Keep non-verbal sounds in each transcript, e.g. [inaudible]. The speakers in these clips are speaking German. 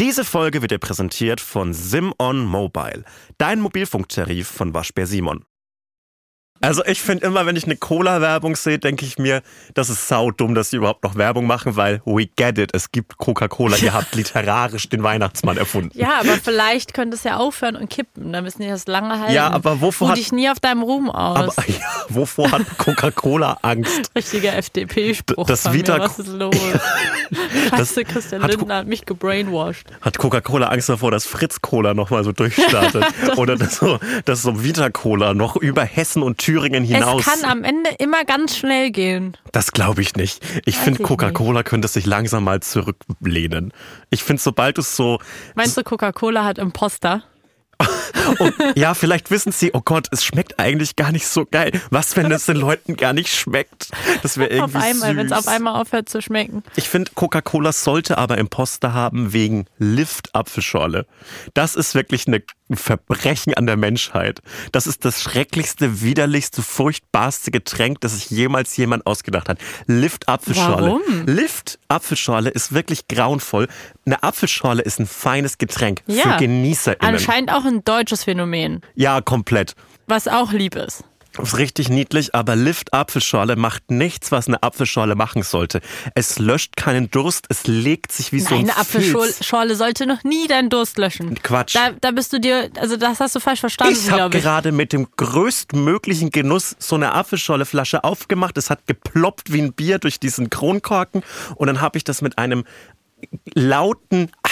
Diese Folge wird dir präsentiert von Simon Mobile, dein Mobilfunktarif von Waschbär Simon. Also ich finde immer, wenn ich eine Cola-Werbung sehe, denke ich mir, das ist saudumm, dass sie überhaupt noch Werbung machen, weil we get it, es gibt Coca-Cola, ihr habt literarisch den Weihnachtsmann erfunden. Ja, aber vielleicht könnte es ja aufhören und kippen, dann müssen die das lange halten. Ja, aber wovor Ruh hat, dich nie auf deinem Ruhm aus. aber, [laughs] ja, wovor hat Coca-Cola Angst? [laughs] Richtiger FDP-Spruch. Das von mir. Vita- Was ist los? [laughs] Scheiße, Christian hat- Lindner hat mich gebrainwashed. Hat Coca-Cola Angst davor, dass Fritz-Cola nochmal so durchstartet? Oder dass so, dass so Vita-Cola noch über Hessen und Thüringen hinaus... Es kann am Ende immer ganz schnell gehen. Das glaube ich nicht. Ich finde, Coca-Cola könnte sich langsam mal zurücklehnen. Ich finde, sobald es so, Meinst du, Coca-Cola hat Imposter? [laughs] oh, ja, vielleicht wissen sie, oh Gott, es schmeckt eigentlich gar nicht so geil. Was, wenn es den Leuten gar nicht schmeckt? Das wäre [laughs] irgendwie Auf einmal, wenn es auf einmal aufhört zu schmecken. Ich finde, Coca-Cola sollte aber Imposter haben wegen Lift-Apfelschorle. Das ist wirklich eine, ein Verbrechen an der Menschheit. Das ist das schrecklichste, widerlichste, furchtbarste Getränk, das sich jemals jemand ausgedacht hat. Lift-Apfelschorle. Warum? Lift-Apfelschorle ist wirklich grauenvoll. Eine Apfelschorle ist ein feines Getränk für Ja. GenießerInnen. Anscheinend auch ein deutsches Phänomen, Ja, komplett. was auch lieb ist. Ist richtig niedlich, aber Lift Apfelschorle macht nichts, was eine Apfelschorle machen sollte. Es löscht keinen Durst, es legt sich wie so ein Eine. Apfelschorle sollte noch nie deinen Durst löschen. Quatsch. Da, da bist du dir, also das hast du falsch verstanden, Ich habe gerade mit dem größtmöglichen Genuss so eine Apfelschorleflasche aufgemacht. Es hat geploppt wie ein Bier durch diesen Kronkorken und dann habe ich das mit einem lauten Ah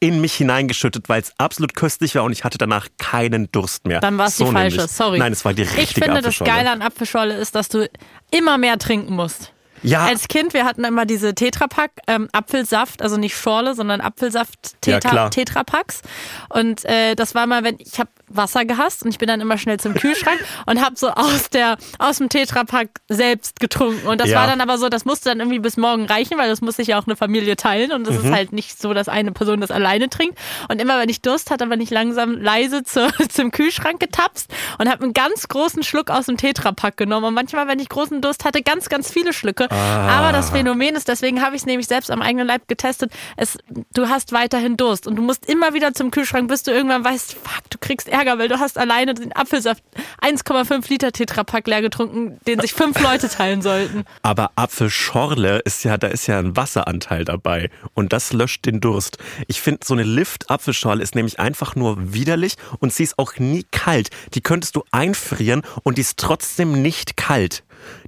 in mich hineingeschüttet, weil es absolut köstlich war und ich hatte danach keinen Durst mehr. Dann war es so die falsche, nämlich. sorry. Nein, es war die richtige Ich finde, das. Geile an Apfelschorle ist, dass du immer mehr trinken musst. Ja, Als Kind, wir hatten immer diese Tetrapack ähm, Apfelsaft, also nicht Schorle, sondern Apfelsaft Ja, Tetra, klar. Tetrapacks. Und äh, das war mal, wenn ich habe Wasser gehasst und ich bin dann immer schnell zum Kühlschrank [laughs] und habe so aus der aus dem Tetrapack selbst getrunken. Und das Ja. war dann aber so, das musste dann irgendwie bis morgen reichen, weil das muss sich ja auch eine Familie teilen und das Mhm. ist halt nicht so, dass eine Person das alleine trinkt. Und immer wenn ich Durst hatte, bin ich langsam leise zu, [laughs] zum Kühlschrank getapst und habe einen ganz großen Schluck aus dem Tetrapack genommen. Und manchmal, wenn ich großen Durst hatte, ganz, ganz viele Schlücke. Aber das Phänomen ist, deswegen habe ich es nämlich selbst am eigenen Leib getestet, es, du hast weiterhin Durst und du musst immer wieder zum Kühlschrank, bis du irgendwann weißt, fuck, du kriegst Ärger, weil du hast alleine den Apfelsaft 1,5 Liter Tetrapack leer getrunken, den sich fünf Leute teilen sollten. Aber Apfelschorle ist ja, da ist ja ein Wasseranteil dabei und das löscht den Durst. Ich finde, so eine Lift-Apfelschorle ist nämlich einfach nur widerlich und sie ist auch nie kalt. Die könntest du einfrieren und die ist trotzdem nicht kalt.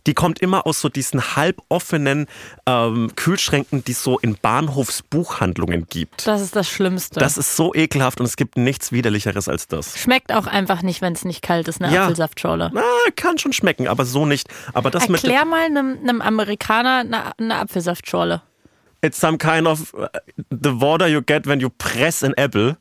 Die kommt immer aus so diesen halboffenen ähm, Kühlschränken, die es so in Bahnhofsbuchhandlungen gibt. Das ist das Schlimmste. Das ist so ekelhaft und es gibt nichts widerlicheres als das. Schmeckt auch einfach nicht, wenn es nicht kalt ist, eine Ja. Apfelsaftschorle. Na, kann schon schmecken, aber so nicht. Aber das Erklär mal einem, einem Amerikaner eine, eine Apfelsaftschorle. It's some kind of uh, the water you get when you press an apple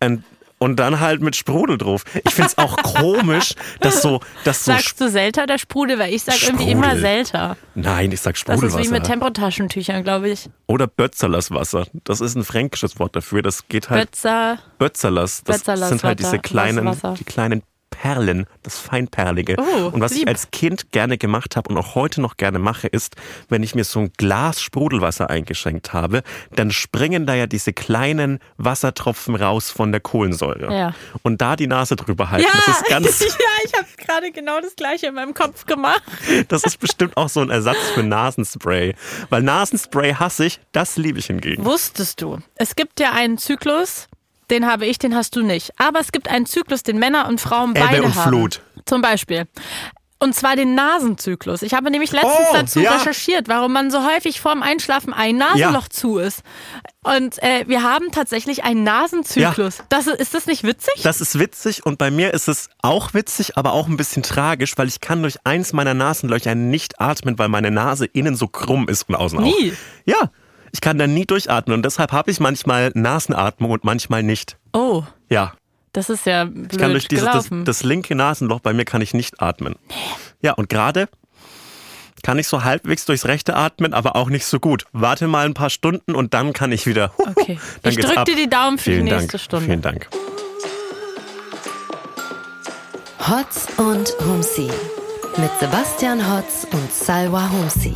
and und dann halt mit Sprudel drauf. Ich find's auch [laughs] komisch, dass so, dass so Sagst du Selter oder Sprudel? Weil ich sag irgendwie immer. Selter. Nein, ich sag Das Sprudelwasser. ist wie mit Tempotaschentüchern, glaube ich. Oder Bötzerlerswasser. Das ist ein fränkisches Wort dafür. Das geht halt Bötzer. Bötzerlers. Das Bötzerlers sind halt diese kleinen, die kleinen Perlen, das Feinperlige. Oh, und was ich lieb. als Kind gerne gemacht habe und auch heute noch gerne mache, ist, wenn ich mir so ein Glas Sprudelwasser eingeschenkt habe, dann springen da ja diese kleinen Wassertropfen raus von der Kohlensäure. Ja. Und da die Nase drüber halten, das ist ganz, [laughs] ja, ich habe gerade genau das gleiche in meinem Kopf gemacht. das ist bestimmt auch so ein Ersatz für Nasenspray. Weil Nasenspray hasse ich, das liebe ich hingegen. Wusstest du, es gibt ja einen Zyklus, den habe ich, den hast du nicht. Aber es gibt einen Zyklus, den Männer und Frauen Ebbe beide und haben. Flut. Zum Beispiel. Und zwar den Nasenzyklus. Ich habe nämlich letztens Oh, dazu ja. recherchiert, warum man so häufig vorm Einschlafen ein Nasenloch Ja. zu ist. Und äh, wir haben tatsächlich einen Nasenzyklus. Das, ist das nicht witzig? Das ist witzig und bei mir ist es auch witzig, aber auch ein bisschen tragisch, weil ich kann durch eins meiner Nasenlöcher nicht atmen, weil meine Nase innen so krumm ist und außen Nie? auch. Ja, ich kann da nie durchatmen und deshalb habe ich manchmal Nasenatmung und manchmal nicht. oh, Ja, das ist ja blöd ich kann durch dieses, das, das linke Nasenloch bei mir kann ich nicht atmen. Ja, und gerade kann ich so halbwegs durchs rechte atmen, aber auch nicht so gut. Warte mal ein paar Stunden und dann kann ich wieder. okay. [laughs] Dann Ich geht's drück ab. dir die Daumen für Vielen die nächste Dank. Stunde. Vielen Dank. Hotz und Humsi mit Sebastian Hotz und Salwa Humsi.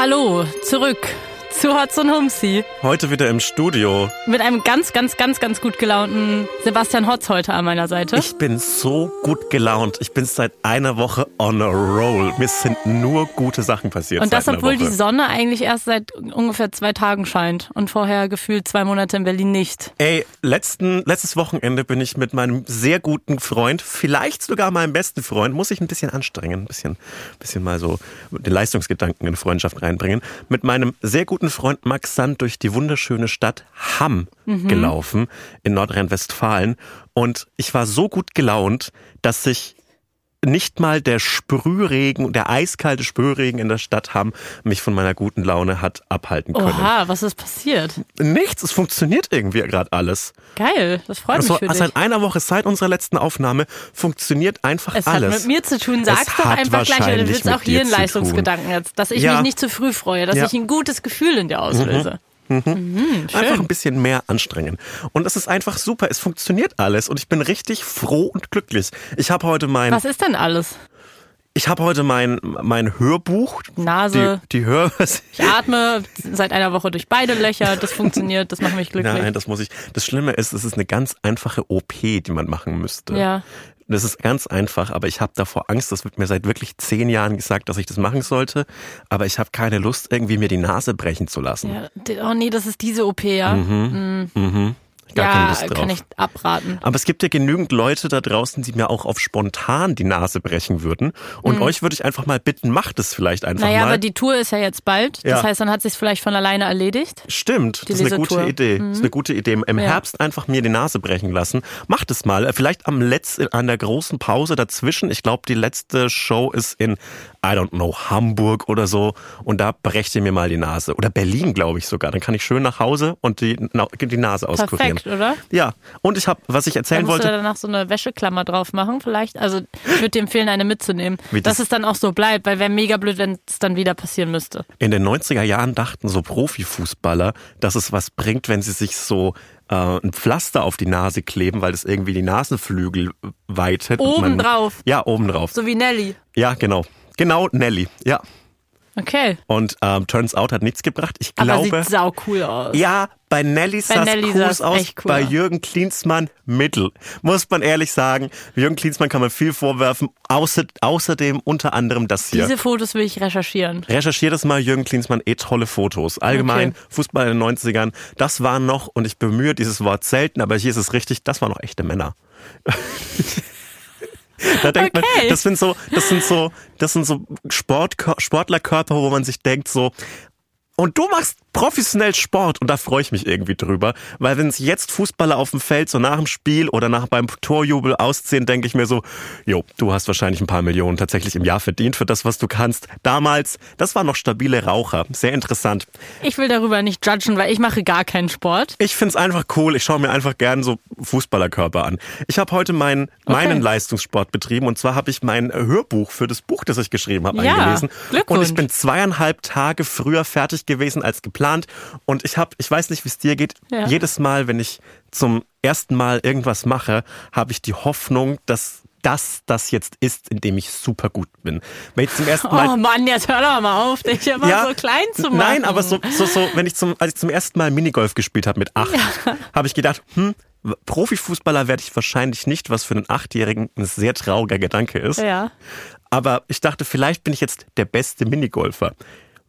Hallo, zurück zu Hotz und Humsi. Heute wieder im Studio. Mit einem ganz, ganz, ganz, ganz gut gelaunten Sebastian Hotz heute an meiner Seite. Ich bin so gut gelaunt. Ich bin seit einer Woche on a roll. Mir sind nur gute Sachen passiert. und das, obwohl die Sonne eigentlich erst seit ungefähr zwei Tagen scheint und vorher gefühlt zwei Monate in Berlin nicht. Ey, letzten, letztes Wochenende bin ich mit meinem sehr guten Freund, vielleicht sogar meinem besten Freund, muss ich ein bisschen anstrengen, ein bisschen, bisschen mal so den Leistungsgedanken in Freundschaft reinbringen, mit meinem sehr guten Freund Max Sand durch die wunderschöne Stadt Hamm gelaufen in Nordrhein-Westfalen. Und ich war so gut gelaunt, dass sich nicht mal der Sprühregen, der eiskalte Sprühregen in der Stadt Hamm mich von meiner guten Laune hat abhalten können. Oha, was ist passiert? Nichts, es funktioniert irgendwie gerade alles. Geil, das freut Also, mich für also dich. in einer Woche seit unserer letzten Aufnahme funktioniert einfach Es alles. hat mit mir zu tun. Sag's Es doch einfach gleich. Du wahrscheinlich willst auch hier einen. Leistungsgedanken jetzt. Dass ich Ja. mich nicht zu früh freue, dass Ja. ich ein gutes Gefühl in dir auslöse. Mhm, einfach schön. ein bisschen mehr anstrengen. Und es ist einfach super. Es funktioniert alles und ich bin richtig froh und glücklich. Ich habe heute mein, Was ist denn alles? ich habe heute mein, mein Hörbuch. Nase. Die, die Hör. [laughs] Ich atme seit einer Woche durch beide Löcher. Das funktioniert. Das macht mich glücklich. Nein, das muss ich. Das Schlimme ist, es ist eine ganz einfache OP, die man machen müsste. Ja. Das ist ganz einfach, aber ich habe davor Angst. Das wird mir seit wirklich zehn Jahren gesagt, dass ich das machen sollte. Aber ich habe keine Lust, irgendwie mir die Nase brechen zu lassen. ja. Oh nee, das ist diese OP, ja. Gar keine ja, Lust drauf. kann ich abraten. Aber es gibt ja genügend Leute da draußen, die mir auch auf spontan die Nase brechen würden. Und euch würde ich einfach mal bitten, macht es vielleicht einfach Mhm. Naja, mal. aber die Tour ist ja jetzt bald. Das Ja. heißt, dann hat sich vielleicht von alleine erledigt. Stimmt, Die das ist eine gute Lesetour. Mhm. Idee. Das ist eine gute Idee. Im Ja. Herbst einfach mir die Nase brechen lassen. Macht es mal. Vielleicht am letzten, an der großen Pause dazwischen. Ich glaube, die letzte Show ist in, I don't know, Hamburg oder so. Und da brecht ihr mir mal die Nase. Oder Berlin, glaube ich sogar. Dann kann ich schön nach Hause und die, die Nase auskurieren. Perfekt, oder? Ja. Und ich habe, was ich erzählen musst du wollte. danach so eine Wäscheklammer drauf machen, vielleicht. Also ich würde dir empfehlen, eine mitzunehmen. Wie dass das- es dann auch so bleibt, weil wäre mega blöd, wenn es dann wieder passieren müsste. In den 90er Jahren dachten so Profifußballer, dass es was bringt, wenn sie sich so äh, ein Pflaster auf die Nase kleben, weil das irgendwie die Nasenflügel weitet. und man- Obendrauf. Ja, obendrauf. So wie Nelly. Ja, genau. Genau, Nelly. Ja. Okay. Und ähm, turns out hat nichts gebracht. Ich Aber glaube. sieht sau cool aus. Ja, bei Nelly sah sah's aus, echt cool bei. Jürgen Klinsmann mittel. Muss man ehrlich sagen. Jürgen Klinsmann kann man viel vorwerfen. Außer, außerdem unter anderem das hier. Diese Fotos will ich recherchieren. Recherchiert das mal, Jürgen Klinsmann, eh tolle Fotos. Allgemein, Okay. Fußball in den 90ern, das waren noch, und ich bemühe dieses Wort selten, aber hier ist es richtig, das waren noch echte Männer. [laughs] da denkt man, Okay. das sind so, das sind so, das sind so Sport, Sportlerkörper, wo man sich denkt so, und du machst professionell Sport und da freue ich mich irgendwie drüber, weil wenn sich jetzt Fußballer auf dem Feld so nach dem Spiel oder nach beim Torjubel ausziehen, denke ich mir so, jo, du hast wahrscheinlich ein paar Millionen tatsächlich im Jahr verdient für das, was du kannst. Damals, das waren noch stabile Raucher, sehr interessant. Ich will darüber nicht judgen, weil ich mache gar keinen Sport. Ich find's einfach cool, ich schaue mir einfach gern so Fußballerkörper an. Ich habe heute meinen meinen Leistungssport betrieben und zwar habe ich mein Hörbuch für das Buch, das ich geschrieben habe, Ja, eingelesen. Glückwunsch. Und ich bin zweieinhalb Tage früher fertig gewesen als geplant. Und ich habe, ich weiß nicht, wie es dir geht, Ja. jedes Mal, wenn ich zum ersten Mal irgendwas mache, habe ich die Hoffnung, dass das das jetzt ist, in dem ich super gut bin. Wenn ich zum ersten [laughs] Mal Oh Mann, jetzt hör doch mal auf, dich immer so klein zu machen. Nein, aber so, so, so, wenn ich zum, als ich zum ersten Mal Minigolf gespielt habe mit acht, habe ich gedacht, hm, Profifußballer werde ich wahrscheinlich nicht, was für einen Achtjährigen ein sehr trauriger Gedanke ist. Ja. Aber ich dachte, vielleicht bin ich jetzt der beste Minigolfer.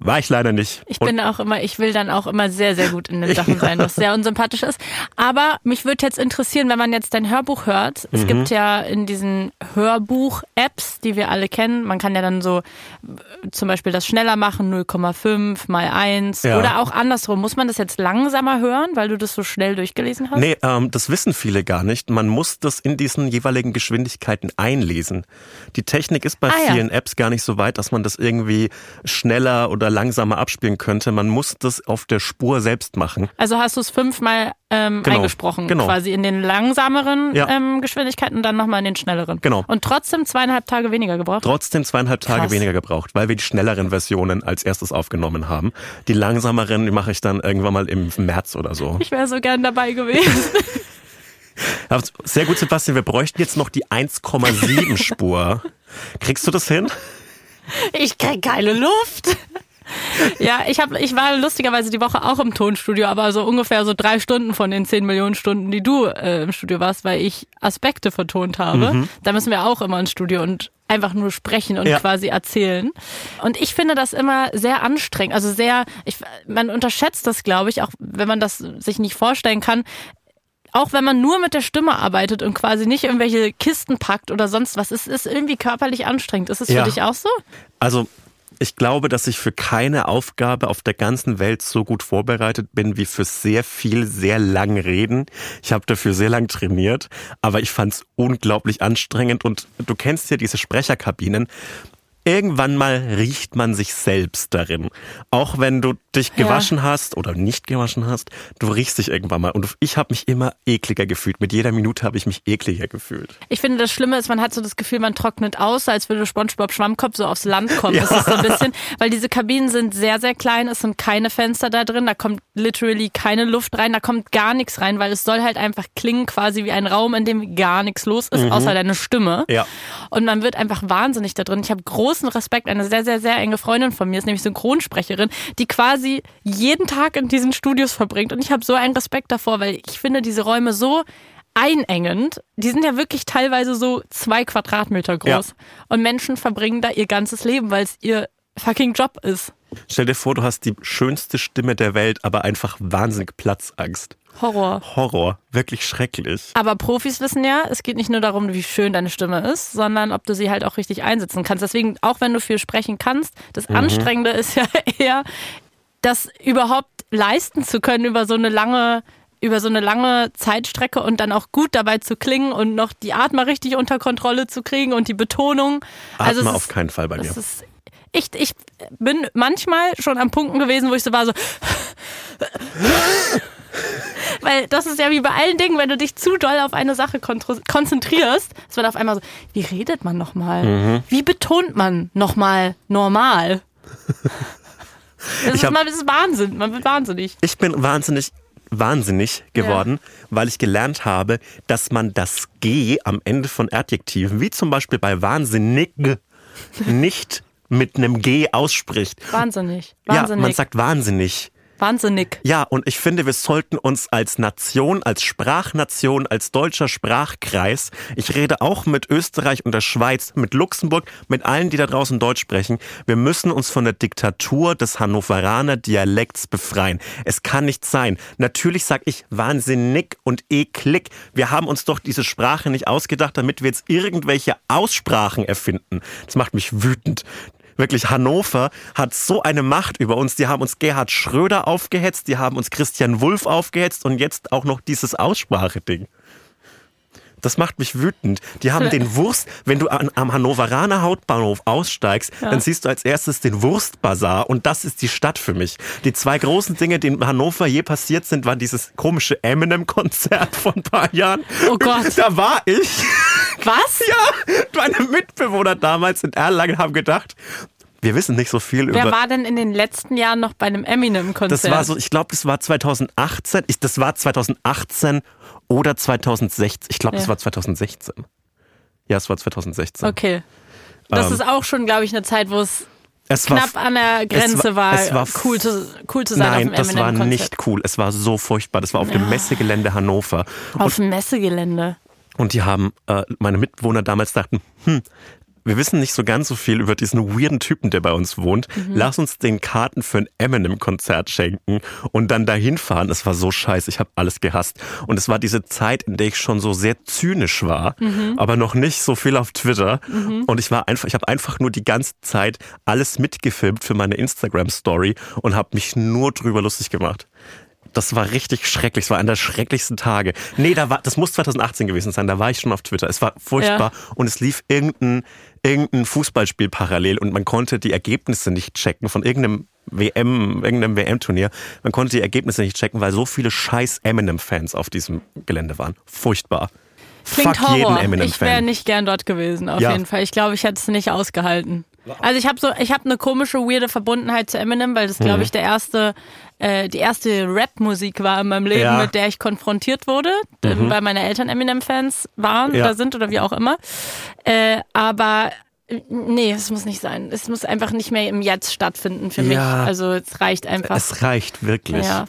War ich leider nicht. Ich Und bin auch immer, ich will dann auch immer sehr, sehr gut in den Sachen sein, was sehr unsympathisch ist. Aber mich würde jetzt interessieren, wenn man jetzt dein Hörbuch hört. Mhm. Es gibt ja in diesen Hörbuch-Apps, die wir alle kennen, man kann ja dann so äh, zum Beispiel das schneller machen, 0,5 mal 1 Ja. oder auch andersrum. Muss man das jetzt langsamer hören, weil du das so schnell durchgelesen hast? Nee, ähm, das wissen viele gar nicht. Man muss das in diesen jeweiligen Geschwindigkeiten einlesen. Die Technik ist bei Ah, ja. vielen Apps gar nicht so weit, dass man das irgendwie schneller oder langsamer abspielen könnte. Man muss das auf der Spur selbst machen. Also hast du es fünfmal ähm, Genau, eingesprochen, genau. quasi in den langsameren Ja. ähm, Geschwindigkeiten und dann nochmal in den schnelleren. Genau. Und trotzdem zweieinhalb Tage weniger gebraucht. Trotzdem zweieinhalb Tage Krass. weniger gebraucht, weil wir die schnelleren Versionen als erstes aufgenommen haben. Die langsameren, die mache ich dann irgendwann mal im März oder so. Ich wäre so gern dabei gewesen. [laughs] [laughs] Sehr gut, Sebastian, wir bräuchten jetzt noch die 1,7 Spur. Kriegst du das hin? Ich krieg keine Luft. [laughs] Ja, ich, hab, ich war lustigerweise die Woche auch im Tonstudio, aber so ungefähr so drei Stunden von den zehn Millionen Stunden, die du äh, im Studio warst, weil ich Aspekte vertont habe. Mhm. Da müssen wir auch immer ins Studio und einfach nur sprechen und Ja. quasi erzählen. Und ich finde das immer sehr anstrengend. Also sehr, ich, man unterschätzt das, glaube ich, auch wenn man das sich nicht vorstellen kann. Auch wenn man nur mit der Stimme arbeitet und quasi nicht irgendwelche Kisten packt oder sonst was, es ist irgendwie körperlich anstrengend. Ist es Ja. für dich auch so? Also ich glaube, dass ich für keine Aufgabe auf der ganzen Welt so gut vorbereitet bin wie für sehr viel, sehr lang reden. Ich habe dafür sehr lang trainiert, aber ich fand es unglaublich anstrengend und du kennst ja diese Sprecherkabinen. Irgendwann mal riecht man sich selbst darin. Auch wenn du dich Ja. gewaschen hast oder nicht gewaschen hast, du riechst dich irgendwann mal. Und ich habe mich immer ekliger gefühlt. Mit jeder Minute habe ich mich ekliger gefühlt. Ich finde, das Schlimme ist, man hat so das Gefühl, man trocknet aus, als würde SpongeBob Schwammkopf so aufs Land kommen. Das ist so ein bisschen, weil diese Kabinen sind sehr, sehr klein, es sind keine Fenster da drin, da kommt literally keine Luft rein, da kommt gar nichts rein, weil es soll halt einfach klingen quasi wie ein Raum, in dem gar nichts los ist, außer deine Stimme. Ja. Und man wird einfach wahnsinnig da drin. Ich habe großen Respekt. Eine sehr, sehr, sehr enge Freundin von mir ist nämlich Synchronsprecherin, die quasi jeden Tag in diesen Studios verbringt. Und ich habe so einen Respekt davor, weil ich finde diese Räume so einengend. Die sind ja wirklich teilweise so zwei Quadratmeter groß. Ja. Und Menschen verbringen da ihr ganzes Leben, weil es ihr fucking Job ist. Stell dir vor, du hast die schönste Stimme der Welt, aber einfach wahnsinnig Platzangst. Horror. Horror, wirklich schrecklich. Aber Profis wissen ja, es geht nicht nur darum, wie schön deine Stimme ist, sondern ob du sie halt auch richtig einsetzen kannst. Deswegen, auch wenn du viel sprechen kannst, das Anstrengende ist ja [laughs] eher, das überhaupt leisten zu können über so eine lange über so eine lange Zeitstrecke und dann auch gut dabei zu klingen und noch die Atmer richtig unter Kontrolle zu kriegen und die Betonung. Atme es auf ist- keinen Fall bei mir. ist, ich, ich bin manchmal schon am Punkten gewesen, wo ich so war, so. [laughs] Weil das ist ja wie bei allen Dingen, wenn du dich zu doll auf eine Sache konzentrierst, es wird auf einmal so, wie redet man nochmal? Mhm. Wie betont man nochmal normal? Das ist, hab- mal, das ist Wahnsinn, man wird wahnsinnig. Ich bin wahnsinnig, wahnsinnig geworden, weil ich gelernt habe, dass man das G am Ende von Adjektiven, wie zum Beispiel bei wahnsinnig, nicht mit einem G ausspricht. Wahnsinnig. Ja, Wahnsinnig. man sagt wahnsinnig. Wahnsinnig. Ja, und ich finde, wir sollten uns als Nation, als Sprachnation, als deutscher Sprachkreis, ich rede auch mit Österreich und der Schweiz, mit Luxemburg, mit allen, die da draußen Deutsch sprechen, wir müssen uns von der Diktatur des Hannoveraner Dialekts befreien. Es kann nicht sein. Natürlich sag ich wahnsinnig und eklig. Wir haben uns doch diese Sprache nicht ausgedacht, damit wir jetzt irgendwelche Aussprachen erfinden. Das macht mich wütend. Wirklich, Hannover hat so eine Macht über uns. Die haben uns Gerhard Schröder aufgehetzt, die haben uns Christian Wulff aufgehetzt und jetzt auch noch dieses Ausspracheding. Das macht mich wütend. Die haben den [laughs] Wurst, wenn du an, am Hannoveraner Hauptbahnhof aussteigst, dann siehst du als erstes den Wurstbazar und das ist die Stadt für mich. Die zwei großen Dinge, die in Hannover je passiert sind, waren dieses komische Eminem-Konzert von ein paar Jahren. Oh Gott. Da war ich. Was? [laughs] Ja, meine Mitbewohner damals in Erlangen haben gedacht, wir wissen nicht so viel Wer über. war denn in den letzten Jahren noch bei einem Eminem-Konzert? Das war so, ich glaube, das war 2018. Ich, das war 2018 oder 2016. Ich glaube, das Ja. war 2016. Ja, es war 2016. Okay. Das Ähm, ist auch schon, glaube ich, eine Zeit, wo es Es war, knapp an der Grenze war- war, es war cool, zu, cool zu sein Nein, auf dem das war nicht cool. Es war so furchtbar. Das war auf dem Messegelände Hannover. Auf dem Messegelände. Und die haben, äh, meine Mitbewohner damals dachten, hm, wir wissen nicht so ganz so viel über diesen weirden Typen, der bei uns wohnt. Lass uns den Karten für ein Eminem-Konzert schenken und dann dahin fahren. Es war so scheiße, ich habe alles gehasst. Und es war diese Zeit, in der ich schon so sehr zynisch war, aber noch nicht so viel auf Twitter. Und ich war einfach, ich habe einfach nur die ganze Zeit alles mitgefilmt für meine Instagram-Story und habe mich nur drüber lustig gemacht. Das war richtig schrecklich. Es war einer der schrecklichsten Tage. Nee, da war, das muss 2018 gewesen sein. Da war ich schon auf Twitter. Es war furchtbar. Und es lief irgendein, irgendein Fußballspiel parallel und man konnte die Ergebnisse nicht checken von irgendeinem WM, irgendeinem WM-Turnier. Man konnte die Ergebnisse nicht checken, weil so viele scheiß Eminem-Fans auf diesem Gelände waren. Furchtbar. Klingt Fuck jeden Horror. Ich wäre Eminem-Fan. nicht gern dort gewesen, auf Ja. jeden Fall. Ich glaube, ich hätte es nicht ausgehalten. Also ich habe so, ich habe eine komische, weirde Verbundenheit zu Eminem, weil das, glaube Mhm. ich, der erste, äh, die erste Rap-Musik war in meinem Leben, Ja. Mhm. mit der ich konfrontiert wurde, ähm, weil meine Eltern Eminem-Fans waren Ja. oder sind oder wie auch immer. Äh, aber nee, es muss nicht sein. Es muss einfach nicht mehr im Jetzt stattfinden für Ja. mich. Also es reicht einfach. Es reicht wirklich. ja.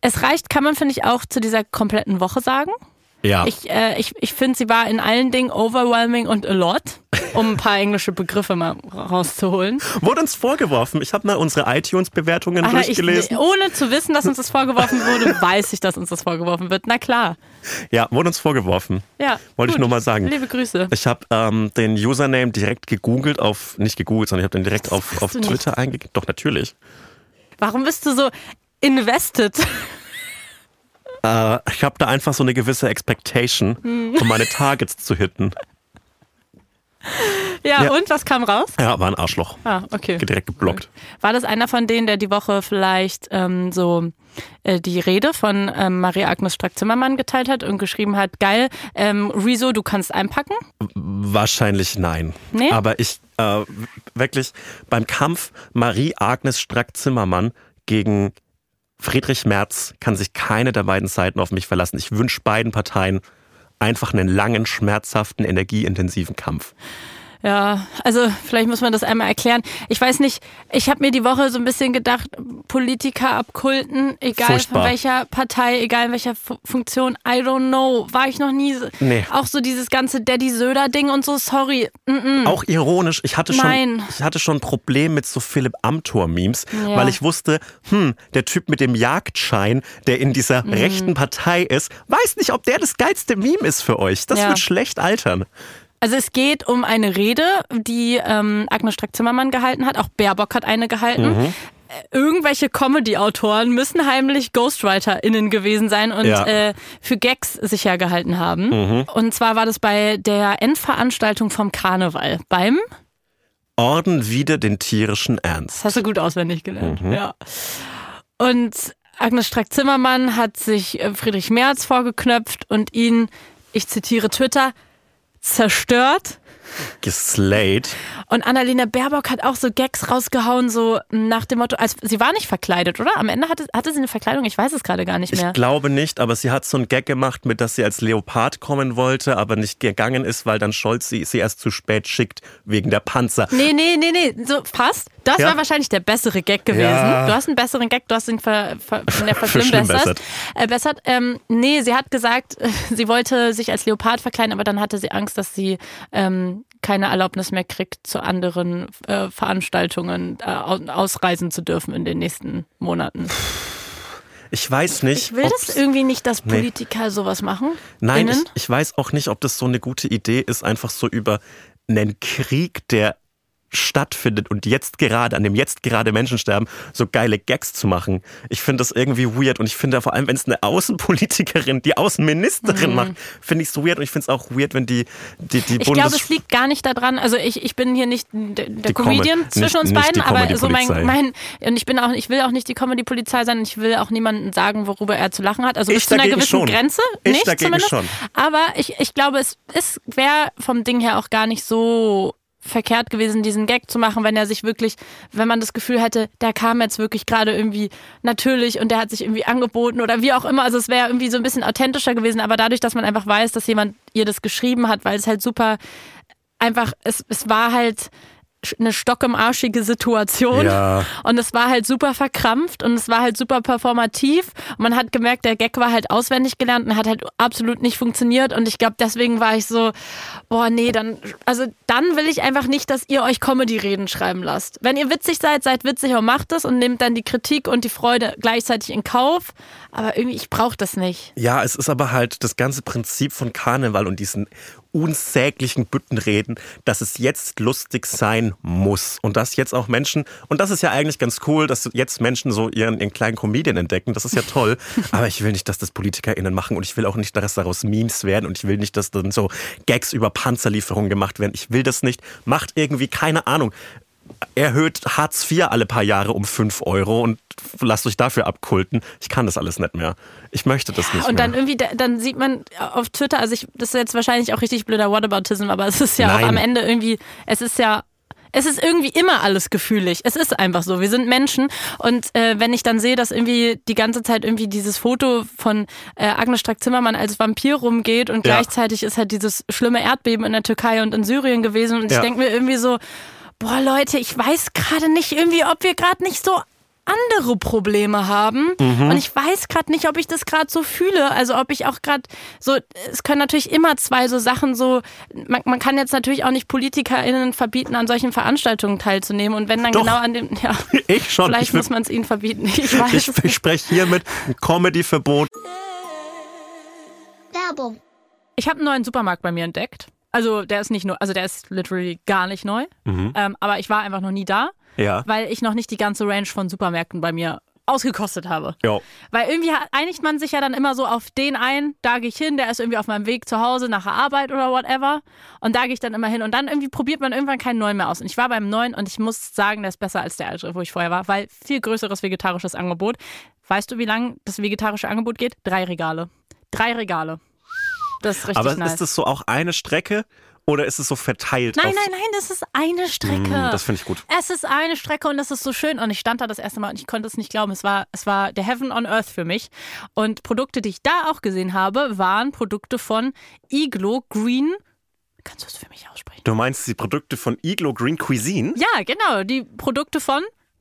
Es reicht, kann man, finde ich, auch zu dieser kompletten Woche sagen. Ja. Ich, äh, ich, ich finde, sie war in allen Dingen overwhelming und a lot, um ein paar englische Begriffe mal rauszuholen. Wurde uns vorgeworfen. Ich habe mal unsere iTunes-Bewertungen Aber ich, durchgelesen. ohne zu wissen, dass uns das vorgeworfen wurde, [laughs] weiß ich, dass uns das vorgeworfen wird. Na klar. Ja, wurde uns vorgeworfen. Ja. Wollte ich nur mal sagen. Liebe Grüße. Ich habe ähm, den Username direkt gegoogelt auf, nicht gegoogelt, sondern ich habe den direkt auf, auf. Twitter eingegeben. Doch, natürlich. Warum bist du so invested? Äh, ich habe da einfach so eine gewisse Expectation, Hm. um meine Targets zu hitten. Ja, Ja. und was kam raus? Ja, war ein Arschloch. Ah, okay. Direkt geblockt. War das einer von denen, der die Woche vielleicht ähm, so äh, die Rede von ähm, Maria-Agnes Strack-Zimmermann geteilt hat und geschrieben hat, geil, ähm, Rezo, du kannst einpacken? Wahrscheinlich nein. Nee? Aber ich, äh, wirklich, beim Kampf Marie-Agnes Strack-Zimmermann gegen Friedrich Merz kann sich keine der beiden Seiten auf mich verlassen. Ich wünsche beiden Parteien einfach einen langen, schmerzhaften, energieintensiven Kampf. Ja, also vielleicht muss man das einmal erklären. Ich weiß nicht, ich habe mir die Woche so ein bisschen gedacht, Politiker abkulten, egal Furchtbar. von welcher Partei, egal in welcher Fu- Funktion, I don't know, war ich noch nie. so- Nee. Auch so dieses ganze Daddy Söder-Ding und so, sorry. Mm-mm. Auch ironisch, ich hatte schon, Nein. ich hatte schon ein Problem mit so Philipp Amthor-Memes, Ja. weil ich wusste, hm, der Typ mit dem Jagdschein, der in dieser Mhm. rechten Partei ist, weiß nicht, ob der das geilste Meme ist für euch. Das Ja. wird schlecht altern. Also es geht um eine Rede, die ähm, Agnes Strack-Zimmermann gehalten hat. Auch Baerbock hat eine gehalten. Mhm. Äh, Irgendwelche Comedy-Autoren müssen heimlich GhostwriterInnen gewesen sein und Ja. Mhm. äh, für Gags sicher gehalten haben. Und zwar war das bei der Endveranstaltung vom Karneval. Beim, Orden wieder den tierischen Ernst. das hast du gut auswendig gelernt, Mhm. ja. Und Agnes Strack-Zimmermann hat sich äh, Friedrich Merz vorgeknöpft und ihn, ich zitiere Twitter, zerstört. Geslayed. Und Annalena Baerbock hat auch so Gags rausgehauen, so nach dem Motto, als sie war nicht verkleidet, oder? Am Ende hatte, hatte sie eine Verkleidung, ich weiß es gerade gar nicht Ich mehr. glaube nicht, aber sie hat so einen Gag gemacht, mit dass sie als Leopard kommen wollte, aber nicht gegangen ist, weil dann Scholz sie, sie erst zu spät schickt wegen der Panzer. Nee, nee, nee, nee, so fast. Das Ja? war wahrscheinlich der bessere Gag gewesen. Ja. Du hast einen besseren Gag, du hast ihn ver, ver, [laughs] ver, verschlimmbessert. Verschlimmbessert. Äh, bessert. Ähm, nee, sie hat gesagt, [laughs] sie wollte sich als Leopard verkleiden, aber dann hatte sie Angst, dass sie ähm, keine Erlaubnis mehr kriegt, zu anderen äh, Veranstaltungen äh, au- ausreisen zu dürfen in den nächsten Monaten. Ich weiß nicht. Ich will das irgendwie nicht, dass Nee. Politiker sowas machen. Nein, ich, ich weiß auch nicht, ob das so eine gute Idee ist, einfach so über einen Krieg, der stattfindet und jetzt gerade, an dem jetzt gerade Menschen sterben, so geile Gags zu machen. Ich finde das irgendwie weird und ich finde vor allem, wenn es eine Außenpolitikerin, die Außenministerin macht, finde ich es weird und ich finde es auch weird, wenn die, die, die Mhm. Ich Bundes... glaube, es liegt gar nicht daran. Also ich, ich bin hier nicht der, der Comedian nicht- zwischen uns nicht beiden, aber so mein, mein und ich bin auch ich will auch nicht die Comedy-Polizei sein. und Ich will auch niemandem sagen, worüber er zu lachen hat. Also Ich bis zu einer gewissen schon. Grenze, Ich nicht zumindest. schon. Aber ich, ich glaube, es, es wäre vom Ding her auch gar nicht so verkehrt gewesen, diesen Gag zu machen, wenn er sich wirklich, wenn man das Gefühl hätte, der kam jetzt wirklich gerade irgendwie natürlich und der hat sich irgendwie angeboten oder wie auch immer. Also es wäre irgendwie so ein bisschen authentischer gewesen, aber dadurch, dass man einfach weiß, dass jemand ihr das geschrieben hat, weil es halt super einfach, es, es war halt eine stock im arschige Situation Ja. und es war halt super verkrampft und es war halt super performativ und man hat gemerkt, der Gag war halt auswendig gelernt und hat halt absolut nicht funktioniert und ich glaube, deswegen war ich so, boah, nee, dann, also dann will ich einfach nicht, dass ihr euch Comedy-Reden schreiben lasst. Wenn ihr witzig seid, seid witzig und macht es und nehmt dann die Kritik und die Freude gleichzeitig in Kauf, aber irgendwie, ich brauche das nicht. Ja, es ist aber halt das ganze Prinzip von Karneval und diesen unsäglichen Büttenreden, dass es jetzt lustig sein muss. Und dass jetzt auch Menschen, und das ist ja eigentlich ganz cool, dass jetzt Menschen so ihren, ihren kleinen Comedian entdecken, das ist ja toll, [laughs] aber ich will nicht, dass das PolitikerInnen machen und ich will auch nicht, dass daraus Memes werden und ich will nicht, dass dann so Gags über Panzerlieferungen gemacht werden, ich will das nicht, macht irgendwie, keine Ahnung, erhöht Hartz IV alle paar Jahre um 5 Euro und lasst euch dafür abkulten. Ich kann das alles nicht mehr. Ich möchte das nicht Und mehr. dann irgendwie, da- dann sieht man auf Twitter, also ich, das ist jetzt wahrscheinlich auch richtig blöder Whataboutism, aber es ist ja auch Nein. am Ende irgendwie, es ist ja, Es ist irgendwie immer alles gefühlig. Es ist einfach so. Wir sind Menschen. Und äh, wenn ich dann sehe, dass irgendwie die ganze Zeit irgendwie dieses Foto von äh, Agnes Strack-Zimmermann als Vampir rumgeht und Ja. gleichzeitig ist halt dieses schlimme Erdbeben in der Türkei und in Syrien gewesen. Und Ja. ich denke mir irgendwie so, boah Leute, ich weiß gerade nicht irgendwie, ob wir gerade nicht so andere Probleme haben. Mhm. Und ich weiß gerade nicht, ob ich das gerade so fühle. Also ob ich auch gerade so, es können natürlich immer zwei so Sachen so, man, man kann jetzt natürlich auch nicht PolitikerInnen verbieten, an solchen Veranstaltungen teilzunehmen. Und wenn dann Doch. genau an dem, ja, [laughs] Ich schon. vielleicht ich, muss man es ihnen verbieten. Ich [laughs] weiß. ich, ich spreche hiermit ein Comedy-Verbot. Werbung. Ich habe einen neuen Supermarkt bei mir entdeckt. Also der ist nicht nur, also der ist literally gar nicht neu. Ähm, aber ich war einfach noch nie da, Ja. weil ich noch nicht die ganze Range von Supermärkten bei mir ausgekostet habe. Jo. Weil irgendwie einigt man sich ja dann immer so auf den ein, da gehe ich hin, der ist irgendwie auf meinem Weg zu Hause nach der Arbeit oder whatever. Und da gehe ich dann immer hin. Und dann irgendwie probiert man irgendwann keinen neuen mehr aus. Und ich war beim neuen und ich muss sagen, der ist besser als der alte, wo ich vorher war, weil viel größeres vegetarisches Angebot. Weißt du, wie lang das vegetarische Angebot geht? Drei Regale. Drei Regale. Das ist richtig Aber nice. ist das so auch eine Strecke oder ist es so verteilt? Nein, nein, nein, das ist eine Strecke. Mm, das finde ich gut. Es ist eine Strecke und das ist so schön. Und ich stand da das erste Mal und ich konnte es nicht glauben. Es war, es war der Heaven on Earth für mich. Und Produkte, die ich da auch gesehen habe, waren Produkte von Iglo Green. Kannst du es für mich aussprechen? Du meinst die Produkte von Iglo Green Cuisine? Ja, genau. Die Produkte von.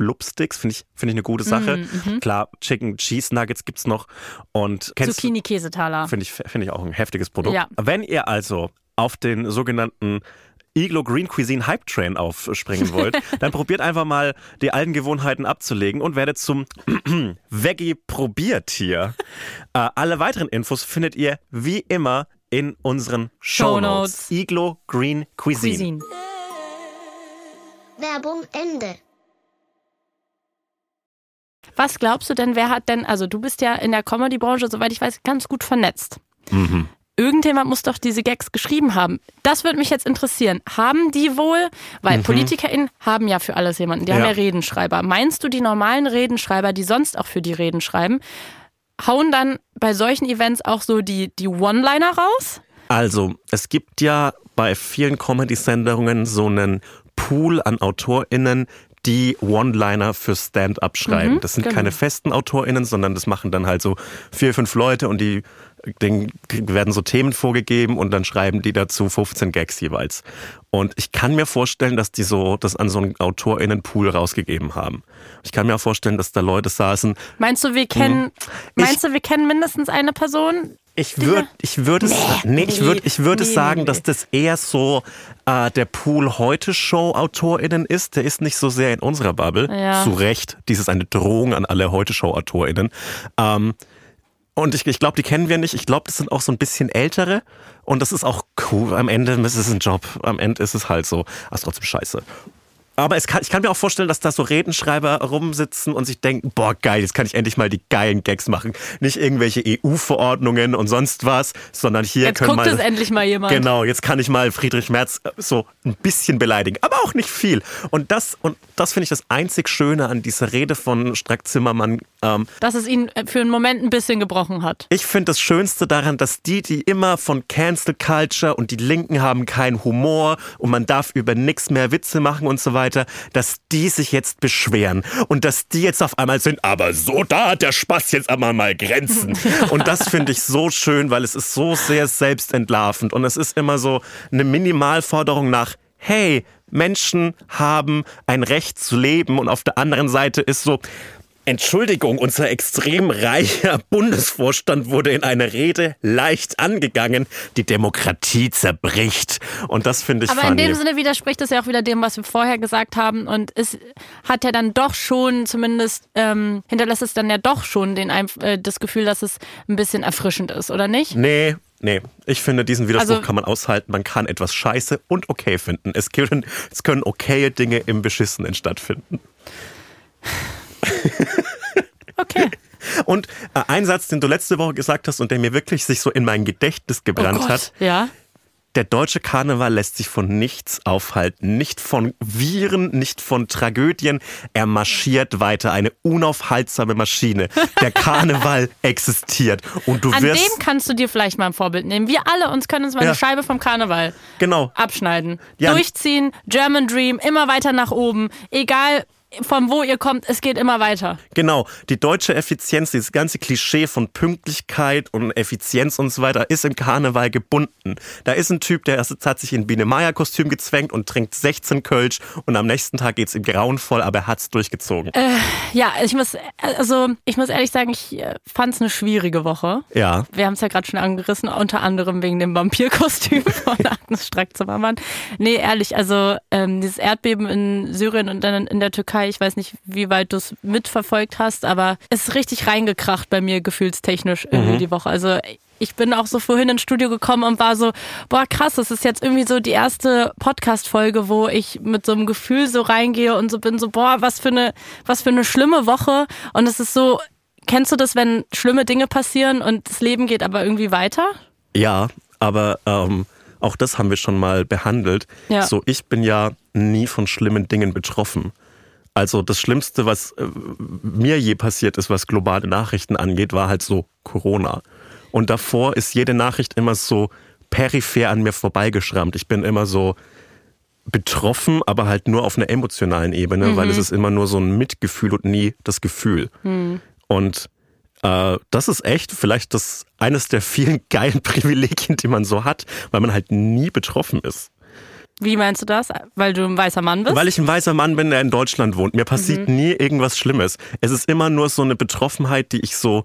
Blubsticks, finde ich, finde ich eine gute Sache. Mhm, Klar, Chicken Cheese Nuggets gibt's noch. Und Zucchini-Käsetaler. finde ich, finde ich auch ein heftiges Produkt. Ja. Wenn ihr also auf den sogenannten Iglo Green Cuisine Hype Train aufspringen [laughs] wollt, dann probiert einfach mal die alten Gewohnheiten abzulegen und werdet zum [clears throat] Veggie Probiertier. [laughs] äh, alle weiteren Infos findet ihr wie immer in unseren Shownotes. Shownotes. Iglo Green Cuisine. Cuisine. Werbung Ende. Was glaubst du denn, wer hat denn, also du bist ja in der Comedy-Branche, soweit ich weiß, ganz gut vernetzt. Mhm. Irgendjemand muss doch diese Gags geschrieben haben. Das würde mich jetzt interessieren. Haben die wohl, weil PolitikerInnen haben ja für alles jemanden, die haben Mhm. Ja. ja Redenschreiber. Meinst du, die normalen Redenschreiber, die sonst auch für die Reden schreiben, hauen dann bei solchen Events auch so die, die One-Liner raus? Also, es gibt ja bei vielen Comedy-Sendungen so einen Pool an AutorInnen, die One-Liner für Stand-up schreiben. Mhm, das sind genau. keine festen AutorInnen, sondern das machen dann halt so vier, fünf Leute und die denen werden so Themen vorgegeben und dann schreiben die dazu 15 Gags jeweils. Und ich kann mir vorstellen, dass die so das an so einen AutorInnen-Pool rausgegeben haben. Ich kann mir auch vorstellen, dass da Leute saßen, Meinst du, wir kennen, Mhm. meinst du, wir kennen mindestens eine Person? Ich würde, ich würde, es, nee, ich würde, ich würde nee, sagen, nee, dass das eher so äh, der Pool heute Show AutorInnen ist. Der ist nicht so sehr in unserer Bubble. Ja. Zu Recht. Dies ist eine Drohung an alle heute Show AutorInnen. Ähm, und ich, ich glaube, die kennen wir nicht. Ich glaube, das sind auch so ein bisschen ältere. Und das ist auch cool. Am Ende ist es ein Job. Am Ende ist es halt so. Aber trotzdem scheiße. Aber kann, ich kann mir auch vorstellen, dass da so Redenschreiber rumsitzen und sich denken, boah, geil, jetzt kann ich endlich mal die geilen Gags machen. Nicht irgendwelche EU-Verordnungen und sonst was, sondern hier Jetzt können guckt mal... es endlich mal jemand. Genau, jetzt kann ich mal Friedrich Merz äh, so ein bisschen beleidigen, aber auch nicht viel. Und das, und das finde ich das einzig Schöne an dieser Rede von Strack Zimmermann. Ähm, Dass es ihn für einen Moment ein bisschen gebrochen hat. ich finde das Schönste daran, dass die, die immer von Cancel Culture und die Linken haben keinen Humor und man darf über nichts mehr Witze machen und so weiter, weiter, dass die sich jetzt beschweren und dass die jetzt auf einmal sind, aber so, da hat der Spaß jetzt einmal mal Grenzen. [laughs] Und das finde ich so schön, weil es ist so sehr selbstentlarvend und es ist immer so eine Minimalforderung nach, hey, Menschen haben ein Recht zu leben und auf der anderen Seite ist so, Entschuldigung, unser extrem reicher [laughs] Bundesvorstand wurde in einer Rede leicht angegangen. Die Demokratie zerbricht. Und das finde ich Aber funny. in dem Sinne widerspricht es ja auch wieder dem, was wir vorher gesagt haben. Und es hat ja dann doch schon, zumindest ähm, hinterlässt es dann ja doch schon den, äh, das Gefühl, dass es ein bisschen erfrischend ist, oder nicht? Nee, nee. Ich finde, diesen Widerspruch Also- kann man aushalten. Man kann etwas scheiße und okay finden. Es können, es können okaye Dinge im Beschissenen stattfinden. [laughs] [laughs] Okay. Und äh, ein Satz, den du letzte Woche gesagt hast und der mir wirklich sich so in mein Gedächtnis gebrannt oh hat. Ja. Der deutsche Karneval lässt sich von nichts aufhalten. Nicht von Viren, nicht von Tragödien. Er marschiert weiter. Eine unaufhaltsame Maschine. Der Karneval [laughs] existiert. Und du An wirst. dem kannst du dir vielleicht mal ein Vorbild nehmen. Wir alle uns können uns mal Ja. eine Scheibe vom Karneval Genau. abschneiden. Ja. Durchziehen, German Dream, immer weiter nach oben. Egal von wo ihr kommt, es geht immer weiter. Genau, die deutsche Effizienz, dieses ganze Klischee von Pünktlichkeit und Effizienz und so weiter, ist im Karneval gebunden. Da ist ein Typ, der erst hat sich in Biene Meier Kostüm gezwängt und trinkt 16 Kölsch und am nächsten Tag geht's ihm grauenvoll, aber er hat's durchgezogen. Ja, ich muss, also ich muss ehrlich sagen, ich fand es eine schwierige Woche. ja. Wir haben es ja gerade schon angerissen, unter anderem wegen dem Vampirkostüm [laughs] von Agnes Strack-Zimmermann. Nee, ehrlich, also ähm, dieses Erdbeben in Syrien und dann in der Türkei, ich weiß nicht, wie weit du es mitverfolgt hast, aber es ist richtig reingekracht bei mir gefühlstechnisch irgendwie die Woche. Also ich bin auch so vorhin ins Studio gekommen und war so, boah krass, das ist jetzt irgendwie so die erste Podcast-Folge, wo ich mit so einem Gefühl so reingehe und so bin so, boah, was für eine, was für eine schlimme Woche. Und es ist so, kennst du das, wenn schlimme Dinge passieren und das Leben geht aber irgendwie weiter? Ja, aber ähm, auch das haben wir schon mal behandelt. Ja. So, ich bin ja nie von schlimmen Dingen betroffen. Also das Schlimmste, was äh, mir je passiert ist, was globale Nachrichten angeht, war halt so Corona. Und davor ist jede Nachricht immer so peripher an mir vorbeigeschrammt. Ich bin immer so betroffen, aber halt nur auf einer emotionalen Ebene, weil es ist immer nur so ein Mitgefühl und nie das Gefühl. Und äh, das ist echt vielleicht das eines der vielen [laughs] geilen Privilegien, die man so hat, weil man halt nie betroffen ist. Wie meinst du das? Weil du ein weißer Mann bist? Weil ich ein weißer Mann bin, der in Deutschland wohnt. Mir passiert nie irgendwas Schlimmes. Es ist immer nur so eine Betroffenheit, die ich so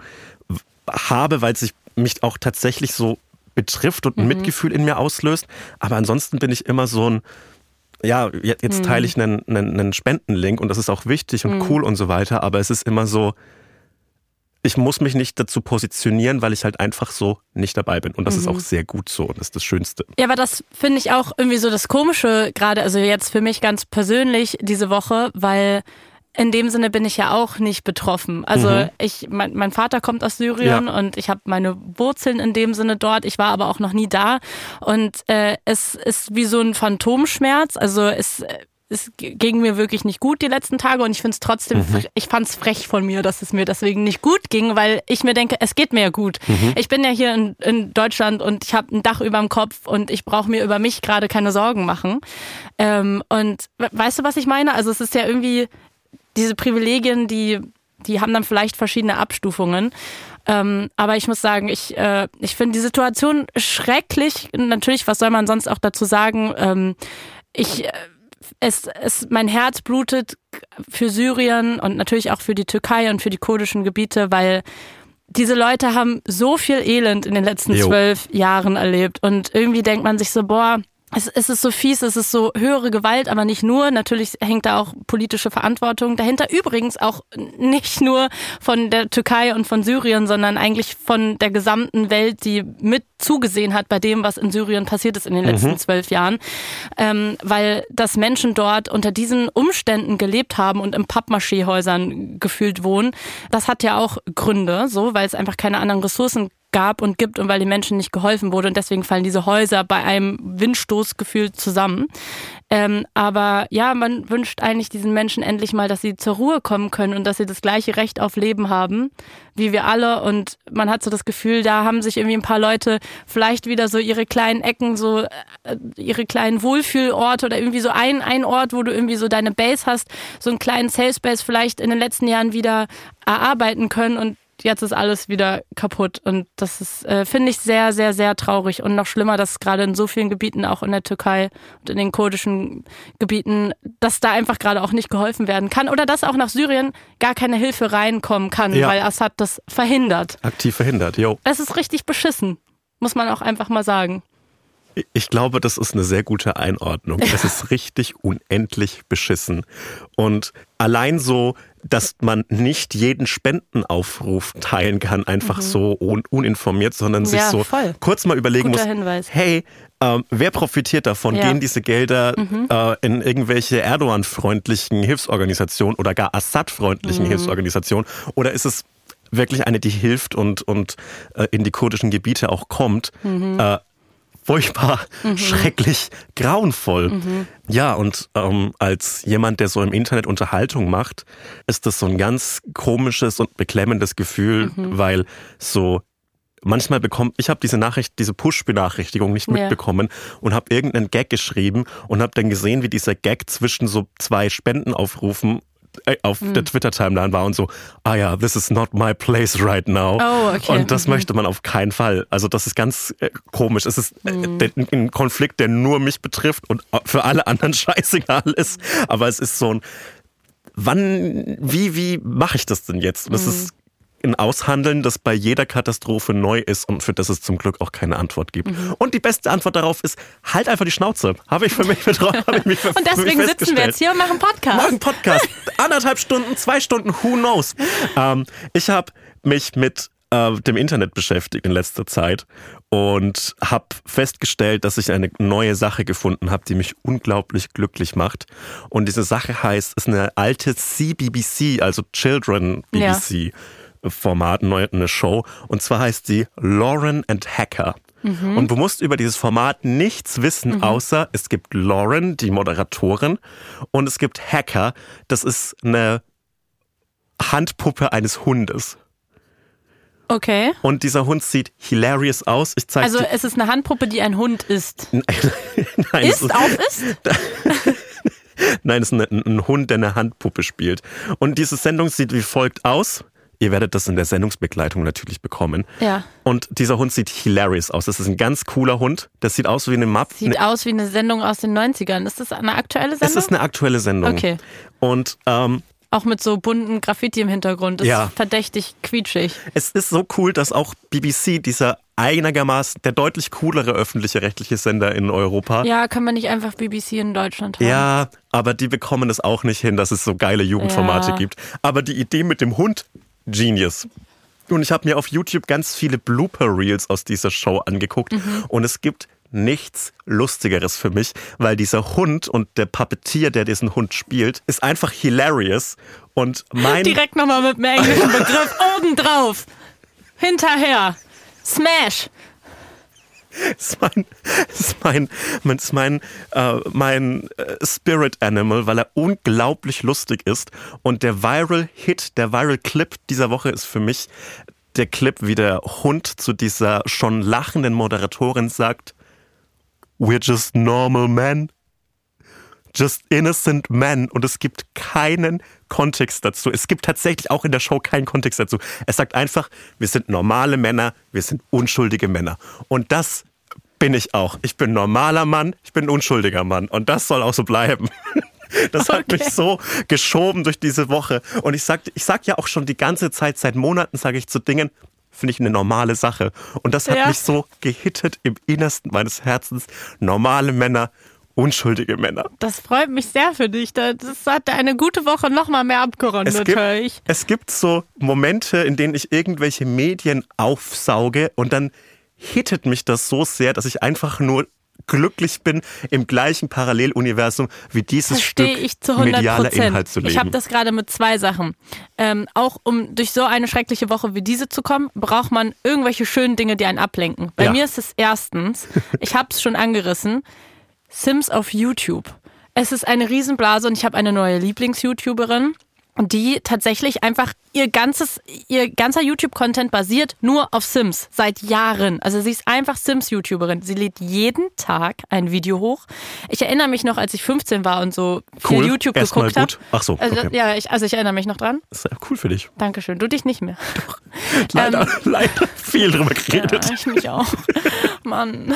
habe, weil es sich mich auch tatsächlich so betrifft und ein Mitgefühl in mir auslöst. Aber ansonsten bin ich immer so ein, ja, jetzt teile ich einen, einen, einen Spendenlink und das ist auch wichtig und cool und so weiter. Aber es ist immer so, ich muss mich nicht dazu positionieren, weil ich halt einfach so nicht dabei bin. Und das ist auch sehr gut so und das ist das Schönste. Ja, aber das finde ich auch irgendwie so das Komische, gerade, also jetzt für mich ganz persönlich diese Woche, weil in dem Sinne bin ich ja auch nicht betroffen. Also ich, mein, mein Vater kommt aus Syrien Ja. und ich habe meine Wurzeln in dem Sinne dort. Ich war aber auch noch nie da und äh, es ist wie so ein Phantomschmerz. Also es es ging mir wirklich nicht gut die letzten Tage und ich finde es trotzdem, fre- ich fand es frech von mir, dass es mir deswegen nicht gut ging, weil ich mir denke, es geht mir ja gut. Ich bin ja hier in, in Deutschland und ich habe ein Dach über dem Kopf und ich brauche mir über mich gerade keine Sorgen machen. Ähm, und we- weißt du, was ich meine? Also es ist ja irgendwie diese Privilegien, die, die haben dann vielleicht verschiedene Abstufungen. Ähm, aber ich muss sagen, ich, äh, ich finde die Situation schrecklich. Natürlich, was soll man sonst auch dazu sagen? Ähm, ich, äh, es, es, mein Herz blutet für Syrien und natürlich auch für die Türkei und für die kurdischen Gebiete, weil diese Leute haben so viel Elend in den letzten Jo. zwölf Jahren erlebt. Und irgendwie denkt man sich so, boah, es, es ist so fies, es ist so höhere Gewalt, aber nicht nur. Natürlich hängt da auch politische Verantwortung dahinter. Übrigens auch nicht nur von der Türkei und von Syrien, sondern eigentlich von der gesamten Welt, die mit zugesehen hat bei dem, was in Syrien passiert ist in den letzten zwölf Jahren. Ähm, weil dass Menschen dort unter diesen Umständen gelebt haben und im Pappmaché-Häusern gefühlt wohnen, das hat ja auch Gründe, so, weil es einfach keine anderen Ressourcen gab und gibt und weil den Menschen nicht geholfen wurde und deswegen fallen diese Häuser bei einem Windstoß gefühlt zusammen. Ähm, aber ja, man wünscht eigentlich diesen Menschen endlich mal, dass sie zur Ruhe kommen können und dass sie das gleiche Recht auf Leben haben wie wir alle. Und man hat so das Gefühl, da haben sich irgendwie ein paar Leute vielleicht wieder so ihre kleinen Ecken, so äh, ihre kleinen Wohlfühlorte oder irgendwie so ein, ein Ort, wo du irgendwie so deine Base hast, so einen kleinen Safe Space vielleicht in den letzten Jahren wieder erarbeiten können. Und jetzt ist alles wieder kaputt. Und das ist, äh, finde ich, sehr, sehr, sehr traurig. Und noch schlimmer, dass gerade in so vielen Gebieten, auch in der Türkei und in den kurdischen Gebieten, dass da einfach gerade auch nicht geholfen werden kann. Oder dass auch nach Syrien gar keine Hilfe reinkommen kann, ja. weil Assad das verhindert. Aktiv verhindert, jo. Es ist richtig beschissen, muss man auch einfach mal sagen. Ich glaube, das ist eine sehr gute Einordnung. Es ist [laughs] richtig unendlich beschissen. Und allein so dass man nicht jeden Spendenaufruf teilen kann, einfach mhm. so un uninformiert, sondern sich so voll. kurz mal überlegen Guter muss, Hinweis. hey, ähm, wer profitiert davon? Ja. Gehen diese Gelder mhm. äh, in irgendwelche Erdogan-freundlichen Hilfsorganisationen oder gar Assad-freundlichen mhm. Hilfsorganisationen? Oder ist es wirklich eine, die hilft und, und äh, in die kurdischen Gebiete auch kommt? Mhm. Äh, furchtbar, mhm. schrecklich, grauenvoll. Mhm. Ja, und ähm, als jemand, der so im Internet Unterhaltung macht, ist das so ein ganz komisches und beklemmendes Gefühl, mhm. weil so manchmal bekommt, ich habe diese Nachricht, diese Push-Benachrichtigung nicht mitbekommen ja. und habe irgendeinen Gag geschrieben und habe dann gesehen, wie dieser Gag zwischen so zwei Spendenaufrufen auf mhm. der Twitter-Timeline war und so, ah ja, this is not my place right now. Oh, okay. Und das mhm. möchte man auf keinen Fall. Also das ist ganz äh, komisch. Es ist äh, mhm. ein Konflikt, der nur mich betrifft und für alle anderen [laughs] scheißegal ist. Aber es ist so ein, wann, wie, wie mache ich das denn jetzt? Das ist ein Aushandeln, das bei jeder Katastrophe neu ist und für das es zum Glück auch keine Antwort gibt. Mhm. Und die beste Antwort darauf ist, halt einfach die Schnauze. Habe ich für mich für, [laughs] und deswegen sitzen wir jetzt hier und machen Podcast. Machen Podcast. [laughs] Anderthalb Stunden, zwei Stunden, who knows. Ähm, ich habe mich mit äh, dem Internet beschäftigt in letzter Zeit und habe festgestellt, dass ich eine neue Sache gefunden habe, die mich unglaublich glücklich macht. Und diese Sache heißt, ist eine alte CBBC, also Children BBC. Ja. Format, eine Show. Und zwar heißt sie Lauren and Hacker. Mhm. Und du musst über dieses Format nichts wissen, mhm. außer es gibt Lauren, die Moderatorin, und es gibt Hacker. Das ist eine Handpuppe eines Hundes. Okay. Und dieser Hund sieht hilarious aus. Ich zeig also es ist eine Handpuppe, die ein Hund ist. [laughs] Nein, ist, ist auf ist? [laughs] Nein, es ist ein, ein Hund, der eine Handpuppe spielt. Und diese Sendung sieht wie folgt aus. Ihr werdet das in der Sendungsbegleitung natürlich bekommen. Ja. Und dieser Hund sieht hilarious aus. Das ist ein ganz cooler Hund. Das sieht aus wie eine Map. Sieht eine aus wie eine Sendung aus den 90ern. Ist das eine aktuelle Sendung? Es ist eine aktuelle Sendung. Okay. Und ähm, auch mit so bunten Graffiti im Hintergrund. Das ja. ist verdächtig quietschig. Es ist so cool, dass auch BBC, dieser einigermaßen der deutlich coolere öffentliche rechtliche Sender in Europa. Ja, kann man nicht einfach BBC in Deutschland haben. Ja, aber die bekommen es auch nicht hin, dass es so geile Jugendformate ja. gibt. Aber die Idee mit dem Hund Genius. Und ich habe mir auf YouTube ganz viele Blooper-Reels aus dieser Show angeguckt mhm. und es gibt nichts Lustigeres für mich, weil dieser Hund und der Puppetier, der diesen Hund spielt, ist einfach hilarious. Und mein. Direkt nochmal mit dem englischen Begriff obendrauf. Hinterher. Smash. [laughs] ist mein, ist mein, ist mein, äh, mein äh, Spirit Animal, weil er unglaublich lustig ist. Und der Viral Hit, der Viral Clip dieser Woche ist für mich der Clip, wie der Hund zu dieser schon lachenden Moderatorin sagt, We're just normal men. Just innocent men. Und es gibt keinen Kontext dazu. Es gibt tatsächlich auch in der Show keinen Kontext dazu. Es sagt einfach, wir sind normale Männer, wir sind unschuldige Männer. Und das bin ich auch. Ich bin normaler Mann, ich bin ein unschuldiger Mann. Und das soll auch so bleiben. [laughs] Das hat okay. mich so geschoben durch diese Woche. Und ich sag, ich sag ja auch schon die ganze Zeit, seit Monaten sage ich zu Dingen, finde ich eine normale Sache. Und das hat ja. mich so gehittet im Innersten meines Herzens. Normale Männer, unschuldige Männer. Das freut mich sehr für dich. Das hat eine gute Woche noch mal mehr abgerundet, es gibt, höre ich. Es gibt so Momente, in denen ich irgendwelche Medien aufsauge und dann hittet mich das so sehr, dass ich einfach nur glücklich bin, im gleichen Paralleluniversum wie dieses Verstehe Stück ich zu 100 medialer Inhalt zu leben. Ich habe das gerade mit zwei Sachen. Ähm, auch um durch so eine schreckliche Woche wie diese zu kommen, braucht man irgendwelche schönen Dinge, die einen ablenken. Bei Ja. mir ist es erstens, ich habe es schon angerissen, Sims auf YouTube. Es ist eine Riesenblase und ich habe eine neue Lieblings-YouTuberin. Die tatsächlich einfach ihr ganzes, ihr ganzer YouTube-Content basiert nur auf Sims seit Jahren. Also sie ist einfach Sims-YouTuberin. Sie lädt jeden Tag ein Video hoch. Ich erinnere mich noch, als ich 15 war und so viel Cool. YouTube Erstmal geguckt habe. Ach so, Also, okay. ja, ich, also ich erinnere mich noch dran. Das ist ja cool für dich. Dankeschön. Du dich nicht mehr. [laughs] Leider, leider viel drüber [laughs] geredet. Ja, ich mich auch. Mann.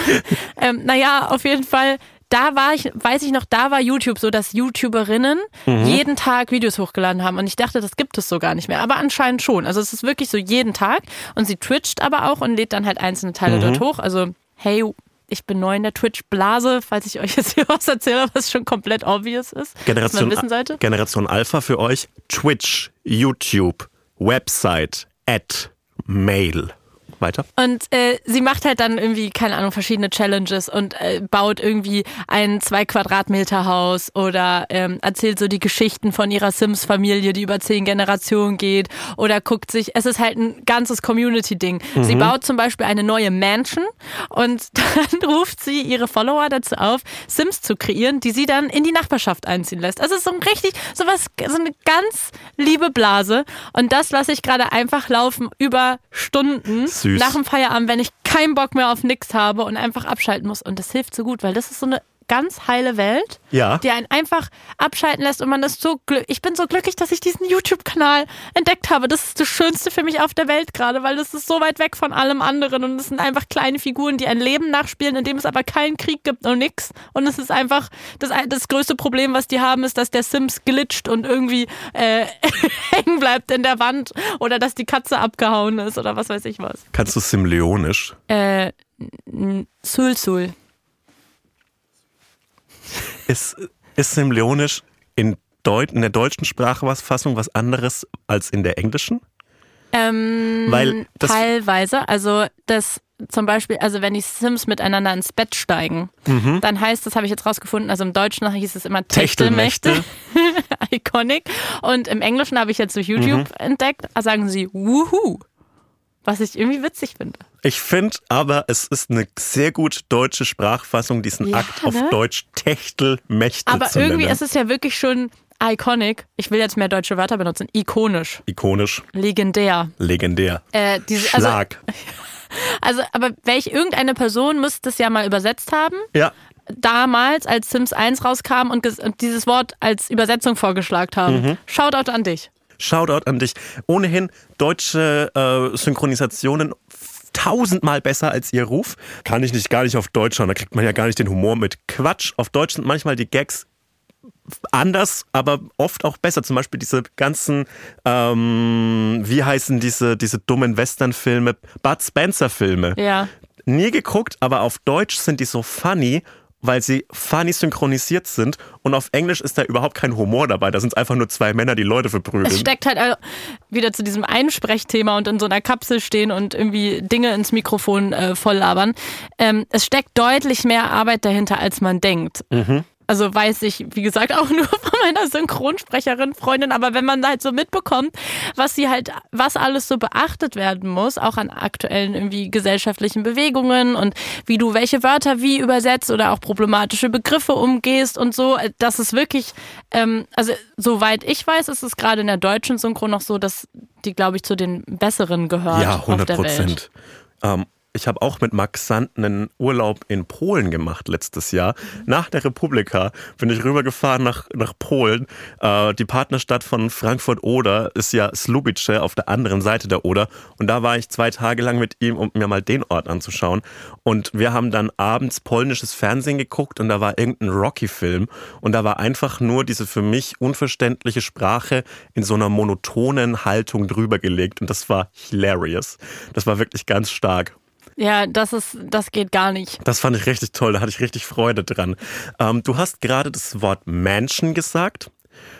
Ähm, naja, auf jeden Fall. Da war ich, weiß ich noch, da war YouTube so, dass YouTuberinnen Mhm. jeden Tag Videos hochgeladen haben. Und ich dachte, das gibt es so gar nicht mehr. Aber anscheinend schon. Also es ist wirklich so jeden Tag. Und sie twitcht aber auch und lädt dann halt einzelne Teile Mhm. dort hoch. Also, hey, ich bin neu in der Twitch-Blase, falls ich euch jetzt hier [laughs] was erzähle, was schon komplett obvious ist. Generation, man wissen sollte. Generation Alpha für euch. Twitch, YouTube, Website, Ad, Mail. Weiter. Und äh, sie macht halt dann irgendwie, keine Ahnung, verschiedene Challenges und äh, baut irgendwie ein zwei Quadratmeter Haus oder ähm, erzählt so die Geschichten von ihrer Sims-Familie, die über zehn Generationen geht oder guckt sich, es ist halt ein ganzes Community-Ding. Sie baut zum Beispiel eine neue Mansion und [laughs] dann ruft sie ihre Follower dazu auf, Sims zu kreieren, die sie dann in die Nachbarschaft einziehen lässt. Also es ist so ein richtig, so was, so eine ganz liebe Blase und das lasse ich gerade einfach laufen über Stunden Süß. Nach dem Feierabend, wenn ich keinen Bock mehr auf nix habe und einfach abschalten muss. Und das hilft so gut, weil das ist so eine ganz heile Welt, Ja. die einen einfach abschalten lässt und man ist so glücklich. Ich bin so glücklich, dass ich diesen YouTube-Kanal entdeckt habe. Das ist das Schönste für mich auf der Welt gerade, weil das ist so weit weg von allem anderen und es sind einfach kleine Figuren, die ein Leben nachspielen, in dem es aber keinen Krieg gibt und nix. Und es ist einfach das, das größte Problem, was die haben, ist, dass der Sims glitscht und irgendwie äh, [laughs] hängen bleibt in der Wand oder dass die Katze abgehauen ist oder was weiß ich was. Kannst du Simleonisch? Äh, Sul Sul. Ist, ist Simleonisch in, Deut in der deutschen Sprachfassung was anderes als in der englischen? Ähm, Weil teilweise, also das zum Beispiel, also wenn die Sims miteinander ins Bett steigen, dann heißt das, habe ich jetzt rausgefunden, also im Deutschen hieß es immer Techtelmächte. [laughs] Iconic. Und im Englischen habe ich jetzt durch YouTube entdeckt, sagen sie Woohoo. Was ich irgendwie witzig finde. Ich finde aber, es ist eine sehr gut deutsche Sprachfassung, diesen Ja, Akt auf ne? Deutsch Techtelmächte Aber zu irgendwie nennen. ist es ja wirklich schon iconic. Ich will jetzt mehr deutsche Wörter benutzen. Ikonisch, Ikonisch, legendär. legendär. Äh, diese, also, Schlag. [laughs] also, aber welche irgendeine Person müsste es ja mal übersetzt haben. ja, damals, als Sims 1 rauskam und, und dieses Wort als Übersetzung vorgeschlagen haben. Mhm. Shoutout an dich. Shoutout an dich. Ohnehin deutsche äh, Synchronisationen tausendmal besser als ihr Ruf. Kann ich nicht gar nicht auf Deutsch schauen, da kriegt man ja gar nicht den Humor mit. Quatsch, auf Deutsch sind manchmal die Gags anders, aber oft auch besser. Zum Beispiel diese ganzen, ähm, wie heißen diese, diese dummen Western-Filme, Bud Spencer-Filme. Ja. Nie geguckt, aber auf Deutsch sind die so funny, weil sie funny synchronisiert sind und auf Englisch ist da überhaupt kein Humor dabei. Da sind es einfach nur zwei Männer, die Leute verprügeln. Es steckt halt wieder zu diesem Einsprechthema und in so einer Kapsel stehen und irgendwie Dinge ins Mikrofon äh, voll labern. Ähm, es steckt deutlich mehr Arbeit dahinter, als man denkt. Also weiß ich, wie gesagt, [laughs] auch nur von meiner Synchronsprecherin, Freundin, aber wenn man halt so mitbekommt, was sie halt, was alles so beachtet werden muss, auch an aktuellen irgendwie gesellschaftlichen Bewegungen und wie du welche Wörter wie übersetzt oder auch problematische Begriffe umgehst und so, das ist wirklich, ähm, also soweit ich weiß, ist es gerade in der deutschen Synchro noch so, dass die, glaube ich, zu den besseren gehört Ja, auf 100 der Welt. Prozent. Ähm, ich habe auch mit Max Sand einen Urlaub in Polen gemacht letztes Jahr. Nach der Republika bin ich rübergefahren nach, nach Polen. Äh, die Partnerstadt von Frankfurt-Oder ist ja Slubice auf der anderen Seite der Oder. Und da war ich zwei Tage lang mit ihm, um mir mal den Ort anzuschauen. Und wir haben dann abends polnisches Fernsehen geguckt und da war irgendein Rocky-Film. Und da war einfach nur diese für mich unverständliche Sprache in so einer monotonen Haltung drüber gelegt. Und das war hilarious. Das war wirklich ganz stark. Ja, das ist, das geht gar nicht. Das fand ich richtig toll, da hatte ich richtig Freude dran. Ähm, du hast gerade das Wort Menschen gesagt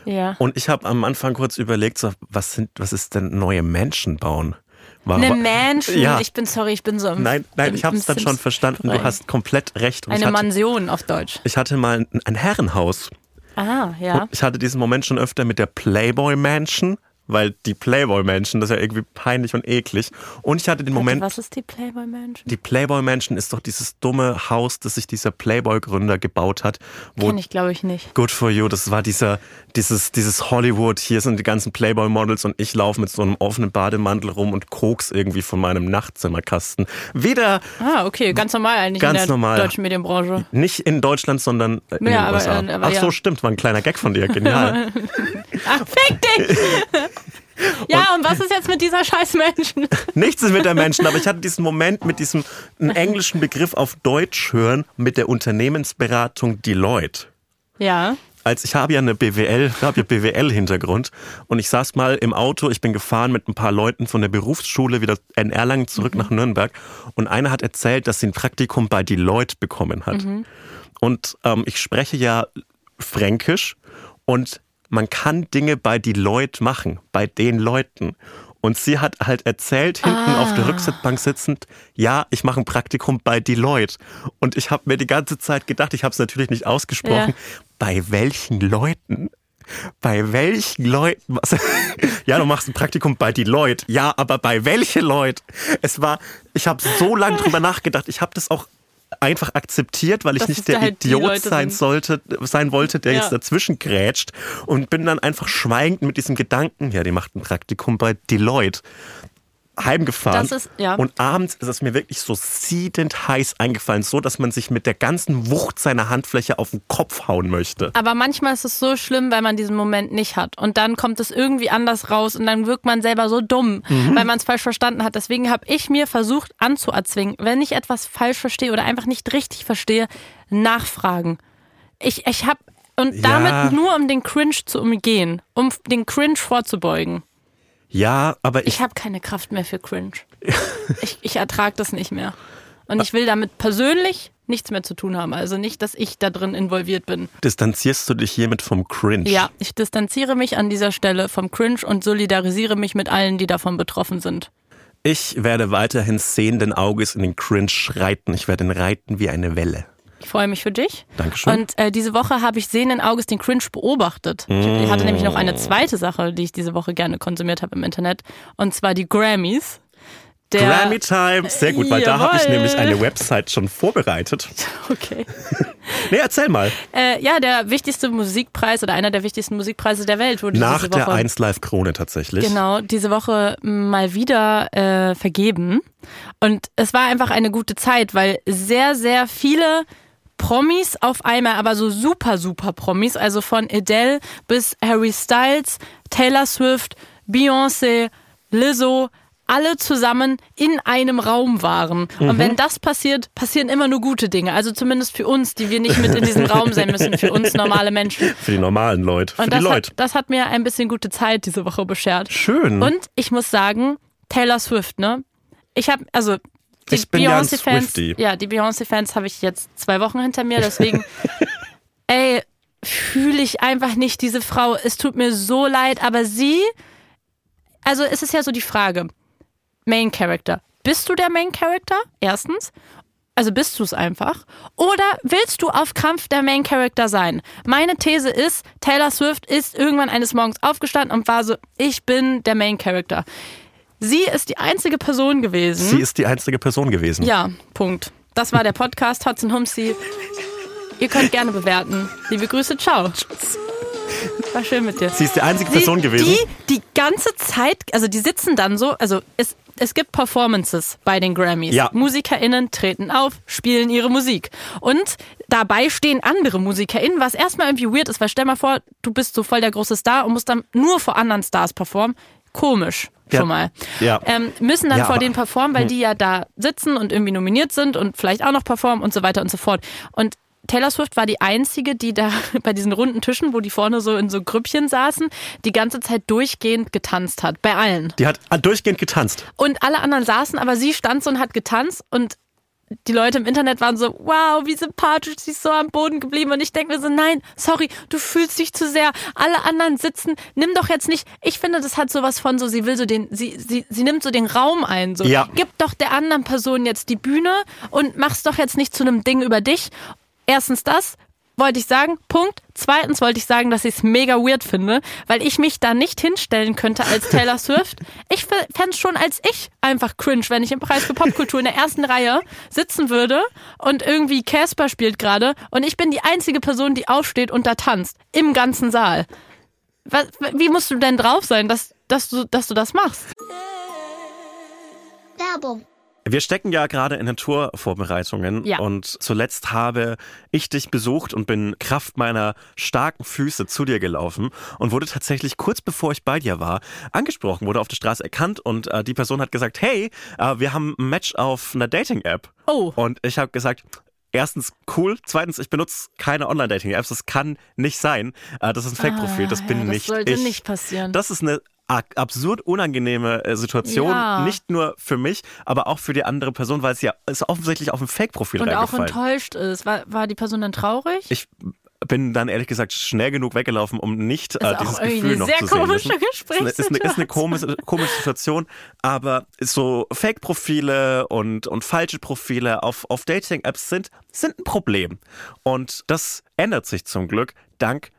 Ja. und ich habe am Anfang kurz überlegt, so, was, sind, was ist denn neue Menschen bauen? War Eine Mansion. Ja. Ich bin sorry, ich bin so im Nein, nein, im- ich habe es dann schon Sims verstanden. Du hast komplett recht. Und Eine hatte, Mansion auf Deutsch. ich hatte mal ein, ein Herrenhaus. Ah, ja. Ich hatte diesen Moment schon öfter mit der Playboy Mansion, weil die Playboy Mansion, das ist ja irgendwie peinlich und eklig. Und ich hatte den Moment, Was ist die Playboy Mansion? die Playboy Mansion ist doch dieses dumme Haus, das sich dieser Playboy-Gründer gebaut hat, Kenn ich, glaube ich, nicht. Good for you, das war dieser, dieses, dieses Hollywood, hier sind die ganzen Playboy-Models und ich laufe mit so einem offenen Bademantel rum und koks irgendwie von meinem Nachtzimmerkasten. Wieder Ah, okay, ganz normal eigentlich Ganz in der normal. deutschen Medienbranche. nicht in Deutschland, sondern in Ja, den aber, USA. aber Ach so, ja. stimmt, war ein kleiner Gag von dir, genial. [laughs] Ach, fick dich! [laughs] ja, und was ist jetzt mit dieser scheiß Menschen? [laughs] Nichts ist mit der Menschen, aber ich hatte diesen Moment mit diesem englischen Begriff auf Deutsch hören mit der Unternehmensberatung Deloitte. Ja. als ich habe ja eine BWL, habe ja BWL-Hintergrund und ich saß mal im Auto, ich bin gefahren mit ein paar Leuten von der Berufsschule wieder in Erlangen zurück nach Nürnberg und einer hat erzählt, dass sie ein Praktikum bei Deloitte bekommen hat. Und ähm, ich spreche ja Fränkisch und man kann Dinge bei Deloitte machen, bei den Leuten. Und sie hat halt erzählt, hinten auf der Rücksitzbank sitzend, ja, ich mache ein Praktikum bei Deloitte. Und ich habe mir die ganze Zeit gedacht, ich habe es natürlich nicht ausgesprochen, Ja. bei welchen Leuten? Bei welchen Leuten? Was? [laughs] Ja, du machst ein Praktikum bei Deloitte. Ja, aber bei welchen Leuten? Es war, ich habe so lange drüber nachgedacht. Ich habe das auch einfach akzeptiert, weil ich Dass nicht der halt Idiot sein sollte, sein wollte, der Ja. jetzt dazwischen grätscht und bin dann einfach schweigend mit diesem Gedanken, ja, die macht ein Praktikum bei Deloitte heimgefahren. Ist- ja. Und abends ist es mir wirklich so siedend heiß eingefallen, so dass man sich mit der ganzen Wucht seiner Handfläche auf den Kopf hauen möchte. Aber manchmal ist es so schlimm, weil man diesen Moment nicht hat. Und dann kommt es irgendwie anders raus und dann wirkt man selber so dumm, Mhm. weil man es falsch verstanden hat. Deswegen habe ich mir versucht anzuerzwingen, wenn ich etwas falsch verstehe oder einfach nicht richtig verstehe, nachfragen. Ich, ich habe und Ja. damit nur um den Cringe zu umgehen, um den Cringe vorzubeugen. Ja, aber ich, Ich habe keine Kraft mehr für Cringe. [laughs] ich ich ertrage das nicht mehr. Und ich will damit persönlich nichts mehr zu tun haben. Also nicht, dass ich da drin involviert bin. distanzierst du dich hiermit vom Cringe? Ja, ich distanziere mich an dieser Stelle vom Cringe und solidarisiere mich mit allen, die davon betroffen sind. Ich werde weiterhin sehenden Auges in den Cringe reiten. Ich werde ihn reiten wie eine Welle. Ich freue mich für dich. Dankeschön. Und äh, diese Woche habe ich sehenden Auges den Cringe beobachtet. Ich, ich hatte nämlich noch eine zweite Sache, die ich diese Woche gerne konsumiert habe im Internet. Und zwar die Grammys. Der, Grammy Time, sehr gut, weil da habe ich Jawohl. nämlich eine Website schon vorbereitet. [laughs] Okay. Nee, erzähl mal. Äh, ja, der wichtigste Musikpreis oder einer der wichtigsten Musikpreise der Welt wurde Nach diese der Woche 1 Live Krone tatsächlich. Genau, diese Woche mal wieder äh, vergeben. Und es war einfach eine gute Zeit, weil sehr, sehr viele Promis auf einmal, aber so super, super Promis, also von Adele bis Harry Styles, Taylor Swift, Beyoncé, Lizzo, alle zusammen in einem Raum waren. Und wenn das passiert, passieren immer nur gute Dinge. Also zumindest für uns, die wir nicht mit in diesem Raum sein müssen, für uns normale Menschen. [laughs] Für die normalen Leute. Für Und die das Leute. hat, das hat mir ein bisschen gute Zeit diese Woche beschert. Schön. Und ich muss sagen, Taylor Swift, ne? Ich habe, also die Beyoncé-Fans, ja, die Beyoncé-Fans habe ich jetzt zwei Wochen hinter mir, deswegen, [laughs] ey, fühle ich einfach nicht diese Frau. Es tut mir so leid, aber sie, also es ist ja so die Frage, Main Character. Bist du der Main Character? Erstens. Also bist du es einfach? Oder willst du auf Krampf der Main Character sein? Meine These ist, Taylor Swift ist irgendwann eines Morgens aufgestanden und war so, ich bin der Main Character. Sie ist die einzige Person gewesen. Sie ist die einzige Person gewesen. ja, Punkt. Das war der Podcast Hudson Humsey. Ihr könnt gerne bewerten. Liebe Grüße, ciao. War schön mit dir. Sie ist die einzige Sie- Person gewesen. Die die ganze Zeit, also die sitzen dann so, also es, es gibt Performances bei den Grammys. Ja. MusikerInnen treten auf, spielen ihre Musik. Und dabei stehen andere MusikerInnen, was erstmal irgendwie weird ist, weil stell mal vor, du bist so voll der große Star und musst dann nur vor anderen Stars performen. Komisch. Ja. Schon mal. Ja. Ähm, müssen dann Ja, vor denen performen, weil die ja da sitzen und irgendwie nominiert sind und vielleicht auch noch performen und so weiter und so fort. Und Taylor Swift war die einzige, die da [laughs] bei diesen runden Tischen, wo die vorne so in so Grüppchen saßen, die ganze Zeit durchgehend getanzt hat. Bei allen. Die hat durchgehend getanzt. Und alle anderen saßen, aber sie stand so und hat getanzt und die Leute im Internet waren so, wow, wie sympathisch, sie ist so am Boden geblieben. Und ich denke mir so, nein, sorry, du fühlst dich zu sehr. Alle anderen sitzen, nimm doch jetzt nicht. Ich finde, das hat sowas von so, sie will so den, sie, sie, sie nimmt so den Raum ein. So, Ja. gib doch der anderen Person jetzt die Bühne und mach's doch jetzt nicht zu einem Ding über dich. Erstens das, wollte ich sagen, Punkt. Zweitens wollte ich sagen, dass ich es mega weird finde, weil ich mich da nicht hinstellen könnte als Taylor [laughs] Swift. Ich fände es schon als ich einfach cringe, wenn ich im Preis für Popkultur in der ersten Reihe sitzen würde und irgendwie Casper spielt gerade und ich bin die einzige Person, die aufsteht und da tanzt. Im ganzen Saal. Was, wie musst du denn drauf sein, dass, dass, du, dass du das machst? Werbung. Wir stecken ja gerade in den Tourvorbereitungen Ja. und zuletzt habe ich dich besucht und bin Kraft meiner starken Füße zu dir gelaufen und wurde tatsächlich kurz bevor ich bei dir war angesprochen, wurde auf der Straße erkannt und äh, die Person hat gesagt, hey, äh, wir haben ein Match auf einer Dating-App. Oh. Und ich habe gesagt, Erstens cool, zweitens ich benutze keine Online-Dating-Apps, das kann nicht sein. Äh, Das ist ein Fake-Profil, das Ah, bin ja, das nicht sollte ich. nicht passieren. Das ist eine absurd unangenehme äh, Situation, Ja. nicht nur für mich, aber auch für die andere Person, weil es ja es offensichtlich auf ein Fake-Profil und auch enttäuscht ist. War, war die Person dann traurig? Ich bin dann ehrlich gesagt schnell genug weggelaufen, um nicht äh, ist dieses Gefühl noch sehr zu sehen. Ist eine, ist eine, ist eine komische, komische Situation, aber so Fake-Profile und, und falsche Profile auf, auf Dating-Apps sind, sind ein Problem. Und das ändert sich zum Glück dank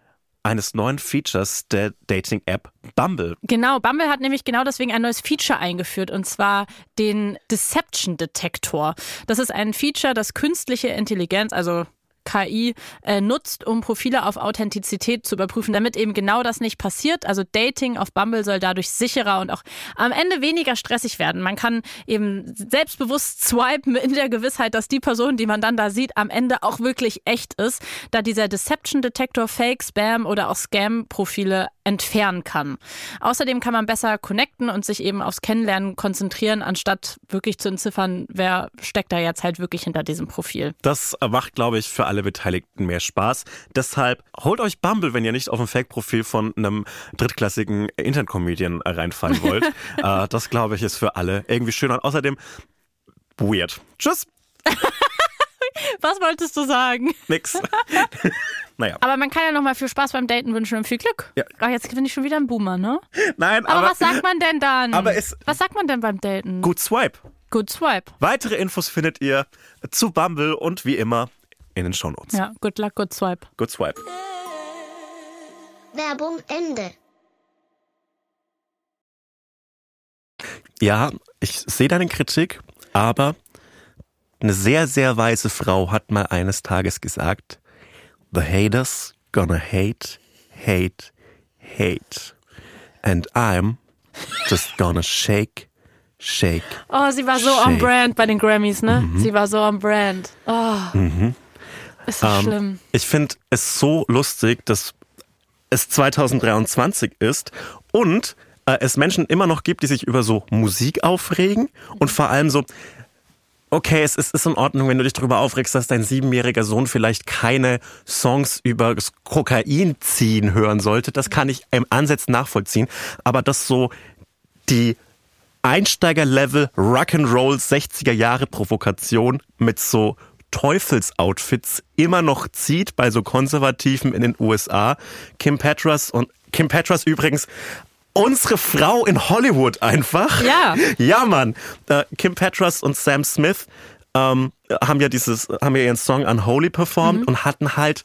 eines neuen Features der Dating-App Bumble. Genau, Bumble hat nämlich genau deswegen ein neues Feature eingeführt und zwar den Deception Detector. Das ist ein Feature, das künstliche Intelligenz, also KI äh, nutzt, um Profile auf Authentizität zu überprüfen, damit eben genau das nicht passiert. Also Dating auf Bumble soll dadurch sicherer und auch am Ende weniger stressig werden. Man kann eben selbstbewusst swipen in der Gewissheit, dass die Person, die man dann da sieht, am Ende auch wirklich echt ist, da dieser Deception Detector Fake, Spam oder auch Scam-Profile entfernen kann. Außerdem kann man besser connecten und sich eben aufs Kennenlernen konzentrieren, anstatt wirklich zu entziffern, wer steckt da jetzt halt wirklich hinter diesem Profil. Das macht, glaube ich, für alle Beteiligten mehr Spaß. Deshalb holt euch Bumble, wenn ihr nicht auf ein Fake-Profil von einem drittklassigen Internet-Comedian reinfallen [laughs] wollt. äh, das, glaube ich, ist für alle irgendwie schön und außerdem weird. Tschüss, [laughs] [laughs] Was wolltest du sagen? nix. [laughs] naja, Aber man kann ja nochmal viel Spaß beim Daten wünschen und viel Glück. Ja. Ach, jetzt bin ich schon wieder ein Boomer, ne? nein, Aber, aber, was sagt man denn dann? aber es- was sagt man denn beim Daten? gut Swipe. Good Swipe. Weitere Infos findet ihr zu Bumble und wie immer in den Shownotes. Ja, good luck, good swipe. Good Swipe. Werbung Ende. Ja, ich sehe deine Kritik, aber eine sehr, sehr weise Frau hat mal eines Tages gesagt, The haters gonna hate, hate, hate. And I'm just gonna shake, shake. Oh, sie war so on Shake. brand bei den Grammys, ne? Mhm. Sie war so on brand. Oh. Ist so Ähm, schlimm. Ich finde es so lustig, dass es 2023 ist und äh, es Menschen immer noch gibt, die sich über so Musik aufregen und vor allem so, okay, es ist, ist in Ordnung, wenn du dich darüber aufregst, dass dein siebenjähriger Sohn vielleicht keine Songs über Kokain ziehen hören sollte. Das kann ich im Ansatz nachvollziehen. Aber dass so die Einsteiger-Level Rock'n'Roll 60er Jahre Provokation mit so Teufelsoutfits immer noch zieht bei so Konservativen in den USA. Kim Petras und Kim Petras übrigens unsere Frau in Hollywood einfach. Ja. Ja, Mann. Äh, Kim Petras und Sam Smith ähm, haben ja dieses, haben ja ihren Song Unholy performt und hatten halt,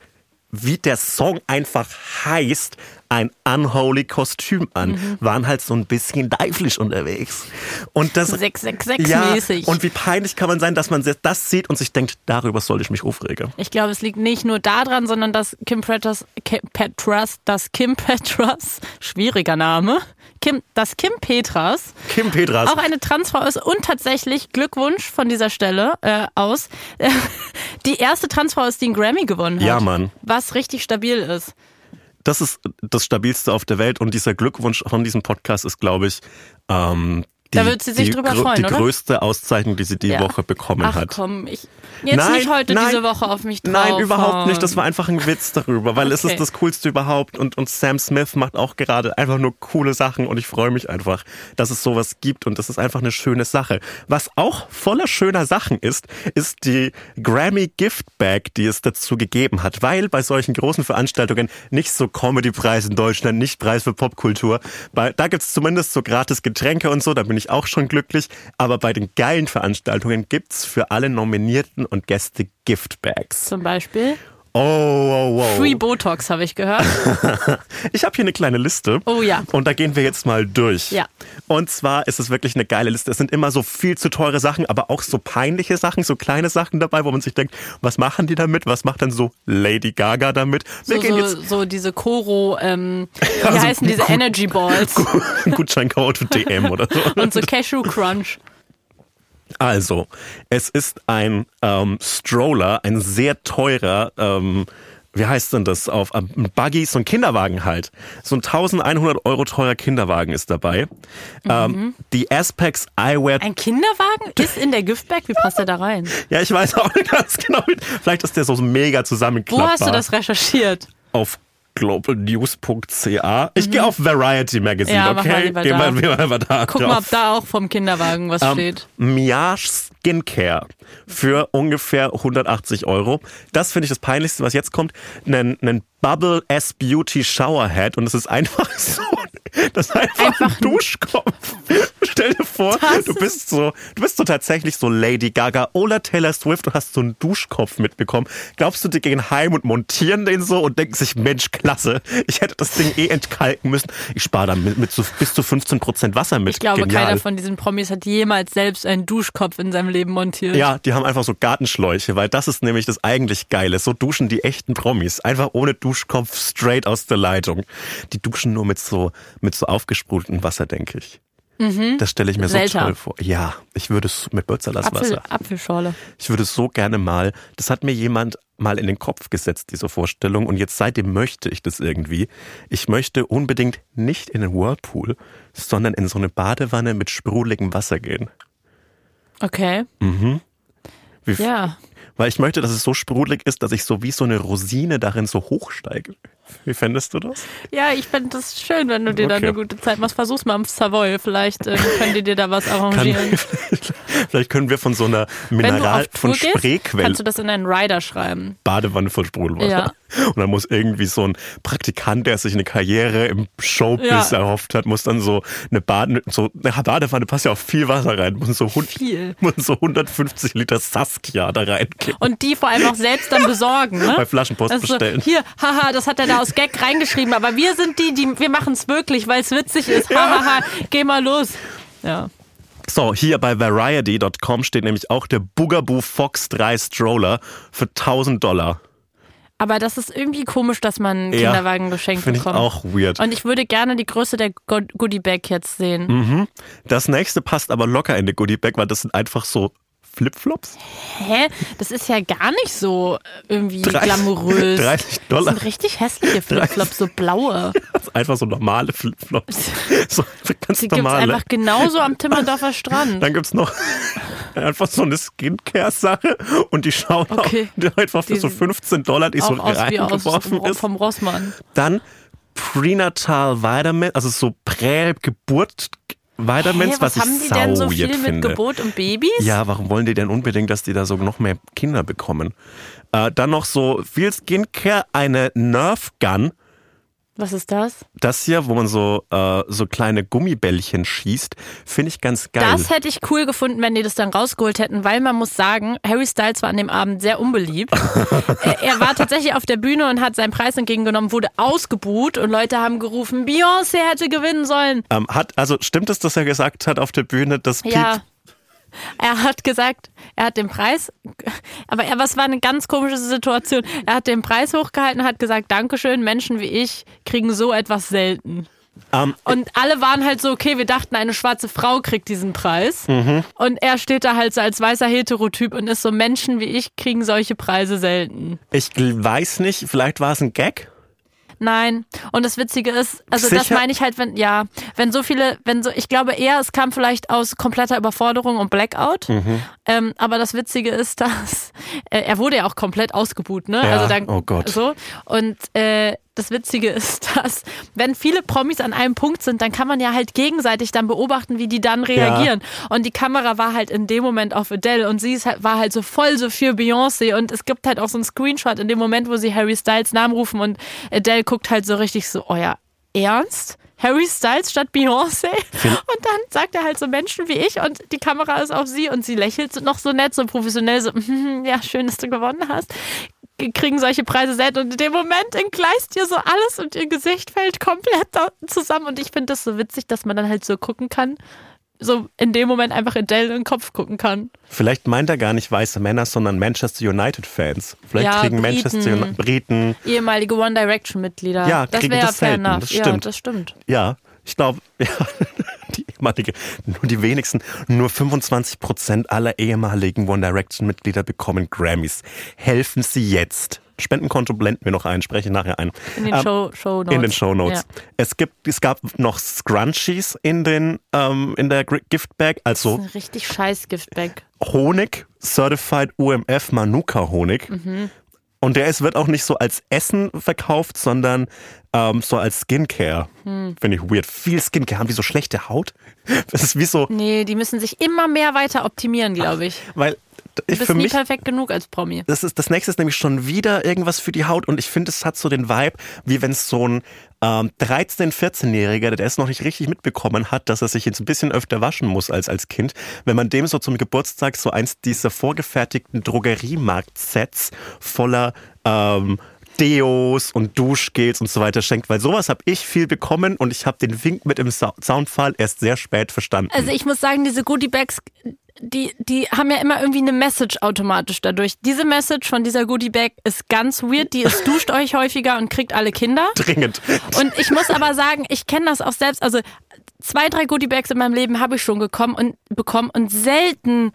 wie der Song einfach heißt, ein unholy Kostüm an. Waren halt so ein bisschen leiflich unterwegs. Und das 666 ja, mäßig. und wie peinlich kann man sein, dass man das sieht und sich denkt, darüber soll ich mich aufregen. Ich glaube, es liegt nicht nur daran, sondern dass Kim Petras, Kim Petras, dass Kim Petras, schwieriger Name, Kim, dass Kim Petras Kim Petras. auch eine Transfrau ist und tatsächlich Glückwunsch von dieser Stelle äh, aus, äh, [laughs] die erste Transfrau ist, die einen Grammy gewonnen hat. Ja, Mann. Was richtig stabil ist. Das ist das Stabilste auf der Welt und dieser Glückwunsch von diesem Podcast ist, glaube ich, ähm, die, Da wird sie sich die, drüber freuen, die oder? größte Auszeichnung, die sie die Ja. Woche bekommen Ach hat. komm, ich jetzt Nein, nicht heute nein, diese Woche auf mich drauf. Nein, überhaupt nicht. Das war einfach ein Witz darüber, weil es Okay. ist das Coolste überhaupt und, und Sam Smith macht auch gerade einfach nur coole Sachen und ich freue mich einfach, dass es sowas gibt und das ist einfach eine schöne Sache. Was auch voller schöner Sachen ist, ist die Grammy Gift Bag, die es dazu gegeben hat, weil bei solchen großen Veranstaltungen nicht so Comedy-Preis in Deutschland, nicht Preis für Popkultur, da gibt's zumindest so gratis Getränke und so, da bin ich auch schon glücklich, aber bei den geilen Veranstaltungen gibt's für alle Nominierten und Gäste Gift Bags. Zum Beispiel Oh, oh, oh. Free Botox habe ich gehört. [laughs] Ich habe hier eine kleine Liste. Oh ja. Und da gehen wir jetzt mal durch. Ja. Und zwar ist es wirklich eine geile Liste. Es sind immer so viel zu teure Sachen, aber auch so peinliche Sachen, so kleine Sachen dabei, wo man sich denkt, was machen die damit? Was macht denn so Lady Gaga damit? Wir So, gehen so, jetzt so diese Koro, ähm, [laughs] wie Also, heißen diese. Energy Balls Gutscheincode [laughs] DM oder so. und so Cashew Crunch. Also, es ist ein ähm, Stroller, ein sehr teurer, ähm, wie heißt denn das, auf ähm, Buggy, so ein Kinderwagen halt. So ein 1100 Euro teurer Kinderwagen ist dabei. Ähm, die Aspex Eyewear Ein Kinderwagen [laughs] ist in der Giftbag? Wie passt der da rein? Ja, ich weiß auch nicht ganz genau. Vielleicht ist der so mega Wo zusammenklappbar. hast du das recherchiert? Auf globalnews.ca. Ich gehe auf Variety Magazine, Mhm. Ja, mal okay? Geh mal, geh mal da Guck mal, drauf. ob da auch vom Kinderwagen was Ähm, steht. Miage Skincare für ungefähr 180 Euro. Das finde ich das Peinlichste, was jetzt kommt. Einen Bubble S Beauty Shower Head und es ist einfach so, das ist einfach, [laughs] Einfach ein Duschkopf. Vor, Das du bist so, du bist so tatsächlich so Lady Gaga oder Taylor Swift und hast so einen Duschkopf mitbekommen. Glaubst du, die gehen heim und montieren den so und denken sich, Mensch, klasse, ich hätte das Ding eh entkalken müssen. Ich spare da mit, mit so bis zu 15 Prozent Wasser mit. Ich glaube, Genial. keiner von diesen Promis hat jemals selbst einen Duschkopf in seinem Leben montiert. Ja, die haben einfach so Gartenschläuche, weil das ist nämlich das eigentlich Geile. So duschen die echten Promis. Einfach ohne Duschkopf straight aus der Leitung. Die duschen nur mit so, mit so aufgesprudeltem Wasser, denke ich. Das stelle ich mir so Selter. toll vor. Ja, ich würde es mit Apfel, Bötzerlasswasser. Apfelschorle. Ich würde es so gerne mal, das hat mir jemand mal in den Kopf gesetzt, diese Vorstellung, und jetzt seitdem möchte ich das irgendwie. Ich möchte unbedingt nicht in den Whirlpool, sondern in so eine Badewanne mit sprudeligem Wasser gehen. Okay. Wie, Ja. Weil ich möchte, dass es so sprudelig ist, dass ich so wie so eine Rosine darin so hochsteige. Wie fändest du das? Ja, ich fände das schön, wenn du dir da Okay. eine gute Zeit machst. Versuch's mal am Savoy. Vielleicht ähm, [laughs] können die dir da was Kann, arrangieren. [laughs] vielleicht können wir von so einer Mineral, von gehst, Spreequelle, kannst du das in einen Rider schreiben. Badewanne voll Sprudelwasser. Ja. Und dann muss irgendwie so ein Praktikant, der sich eine Karriere im Showbiz Ja. erhofft hat, muss dann so eine, Bade, so eine Badewanne passt ja auf viel Wasser rein, muss so, Viel. muss so 150 Liter Saskia da reinkippen. Und die vor allem auch selbst dann besorgen. Ne? Bei Flaschenpost Also, bestellen. hier, haha, das hat er da aus Gag reingeschrieben, aber wir sind die, die wir machen es wirklich, weil es witzig ist. Hahaha, geh mal los. Ja. So, hier bei Variety.com steht nämlich auch der Bugaboo Fox 3 Stroller für 1000 Dollar. Aber das ist irgendwie komisch, dass man einen Ja, Kinderwagen geschenkt Finde ich bekommt. auch weird. Und ich würde gerne die Größe der Go- Goodie Bag jetzt sehen. Mhm. Das nächste passt aber locker in die Goodie Bag, weil das sind einfach so Flipflops. Hä? Das ist ja gar nicht so äh, irgendwie 30 glamourös. [laughs] 30 Das Dollar. sind richtig hässliche [laughs] Flipflops, so blaue. [laughs] Das sind einfach so normale Flipflops. So ganz Die gibt's normale. einfach genauso am Timmerdorfer Strand. Dann gibt's noch einfach so eine Skincare-Sache und die schauen Okay. auch einfach für Die so 15 Dollar, die so Auch aus reingeworfen ist. vom Rossmann. Dann Prenatal Vitamin, also so Prä-Geburt Vitamins, Hä, was, was, haben ich die sau denn so viel mit finde. Geburt und Babys? Ja, warum wollen die denn unbedingt, dass die da so noch mehr Kinder bekommen? Äh, dann noch so viel Skincare, eine Nerf Gun. Was ist das? Das hier, wo man so, äh, so kleine Gummibällchen schießt, finde ich ganz geil. Das hätte ich cool gefunden, wenn die das dann rausgeholt hätten, weil man muss sagen, Harry Styles war an dem Abend sehr unbeliebt. [laughs] er, er war tatsächlich auf der Bühne und hat seinen Preis entgegengenommen, wurde ausgebuht und Leute haben gerufen, Beyoncé hätte gewinnen sollen. ähm, hat, also stimmt es, dass er gesagt hat auf der Bühne, dass Ja. Pete Er hat gesagt, er hat den Preis, aber er, was war eine ganz komische Situation. Er hat den Preis hochgehalten und hat gesagt, Dankeschön, Menschen wie ich kriegen so etwas selten. ähm, Und alle waren halt so, okay, wir dachten, eine schwarze Frau kriegt diesen Preis. Und er steht da halt so als weißer Heterotyp und ist so, Menschen wie ich kriegen solche Preise selten. ich weiß nicht, vielleicht war es ein Gag. Nein. Und das Witzige ist, also das Sicher? meine ich halt, wenn, ja, wenn so viele, wenn so, ich glaube eher, es kam vielleicht aus kompletter Überforderung und Blackout. Mhm. Ähm, aber das Witzige ist, [laughs] dass äh, er wurde ja auch komplett ausgebuht, ne? Ja, also dann, oh Gott. So. Und äh, das Witzige ist, [laughs] dass wenn viele Promis an einem Punkt sind, dann kann man ja halt gegenseitig dann beobachten, wie die dann reagieren. Und die Kamera war halt in dem Moment auf Adele und sie halt, war halt so voll so für Beyoncé und es gibt halt auch so einen Screenshot in dem Moment, wo sie Harry Styles Namen rufen und Adele guckt halt so richtig so, oh ja, ernst? Harry Styles statt Beyoncé? Und dann sagt er halt so Menschen wie ich und die Kamera ist auf sie und sie lächelt noch so nett, so professionell, so, [laughs] ja, schön, dass du gewonnen hast kriegen solche Preise selten und in dem Moment entgleist ihr so alles und ihr Gesicht fällt komplett da zusammen und ich finde das so witzig, dass man dann halt so gucken kann, so in dem Moment einfach Adele in den Kopf gucken kann. Vielleicht meint er gar nicht weiße Männer, sondern Manchester United-Fans. Vielleicht Ja, kriegen Briten. Manchester United Briten. Ehemalige One Direction Mitglieder. Ja, das kriegen wäre das fair enough. das Ja, stimmt. das stimmt. Ja, ich glaube, [laughs] ja, ehemalige, nur die wenigsten, nur 25 Prozent aller ehemaligen One Direction-Mitglieder bekommen Grammys. Helfen Sie jetzt. Spendenkonto blenden wir noch ein, spreche nachher ein. In den Ähm, Show, Show Notes. In den Show Notes. Ja. Es gibt, es gab noch Scrunchies in den, ähm, in der Giftbag, also Ein richtig scheiß Giftbag. Honig, Certified UMF Manuka Honig. Mhm. Und der ist, wird auch nicht so als Essen verkauft, sondern ähm, so als Skincare. Hm. Finde ich weird. Viel Skincare. Haben die so schlechte Haut? [laughs] Das ist wie so, Nee, die müssen sich immer mehr weiter optimieren, glaube ich. weil Du ich bist für nie mich perfekt genug als Promi. das ist das nächste ist nämlich schon wieder irgendwas für die Haut und ich finde, es hat so den Vibe, wie wenn es so ein ähm, 13-, 14-Jähriger, der es noch nicht richtig mitbekommen hat, dass er sich jetzt ein bisschen öfter waschen muss als als Kind, wenn man dem so zum Geburtstag so eins dieser vorgefertigten Drogeriemarkt-Sets voller ähm, Deos und Duschgels und so weiter schenkt, weil sowas habe ich viel bekommen und ich habe den Wink mit dem Soundfall erst sehr spät verstanden. Also ich muss sagen, diese Goodie Bags, die, die haben ja immer irgendwie eine Message automatisch dadurch. Diese Message von dieser Goodie Bag ist ganz weird. Die ist, duscht euch häufiger und kriegt alle Kinder. Dringend. Und ich muss aber sagen, ich kenne das auch selbst. Also zwei, drei Goodie Bags in meinem Leben habe ich schon gekommen und bekommen und selten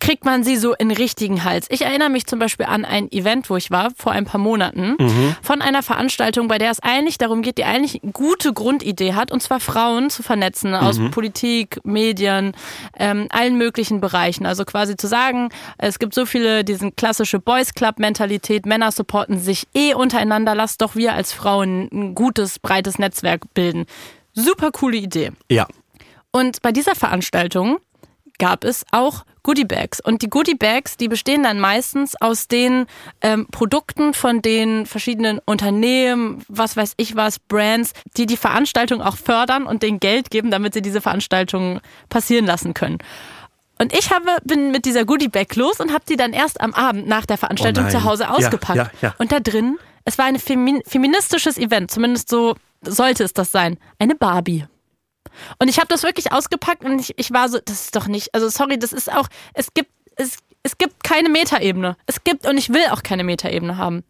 kriegt man sie so in richtigen Hals. Ich erinnere mich zum Beispiel an ein Event, wo ich war, vor ein paar Monaten, von einer Veranstaltung, bei der es eigentlich darum geht, die eigentlich eine gute Grundidee hat, und zwar Frauen zu vernetzen aus Politik, Medien, ähm, allen möglichen Bereichen. Also quasi zu sagen, es gibt so viele, diesen klassische Boys Club Mentalität, Männer supporten sich eh untereinander, lasst doch wir als Frauen ein gutes, breites Netzwerk bilden. Super coole Idee. Ja. Und bei dieser Veranstaltung gab es auch Goodie Bags. Und die Goodie Bags, die bestehen dann meistens aus den ähm, Produkten von den verschiedenen Unternehmen, was weiß ich was, Brands, die die Veranstaltung auch fördern und denen Geld geben, damit sie diese Veranstaltung passieren lassen können. Und ich habe, bin mit dieser Goodie Bag los und habe die dann erst am Abend nach der Veranstaltung Oh zu Hause Ja, ausgepackt. ja, ja. Und da drin, es war ein Femi feministisches Event, zumindest so sollte es das sein, eine Barbie. Und ich habe das wirklich ausgepackt und ich, ich war so, das ist doch nicht, also sorry, das ist auch, es gibt, es, es gibt keine Metaebene. Es gibt, und ich will auch keine Metaebene haben.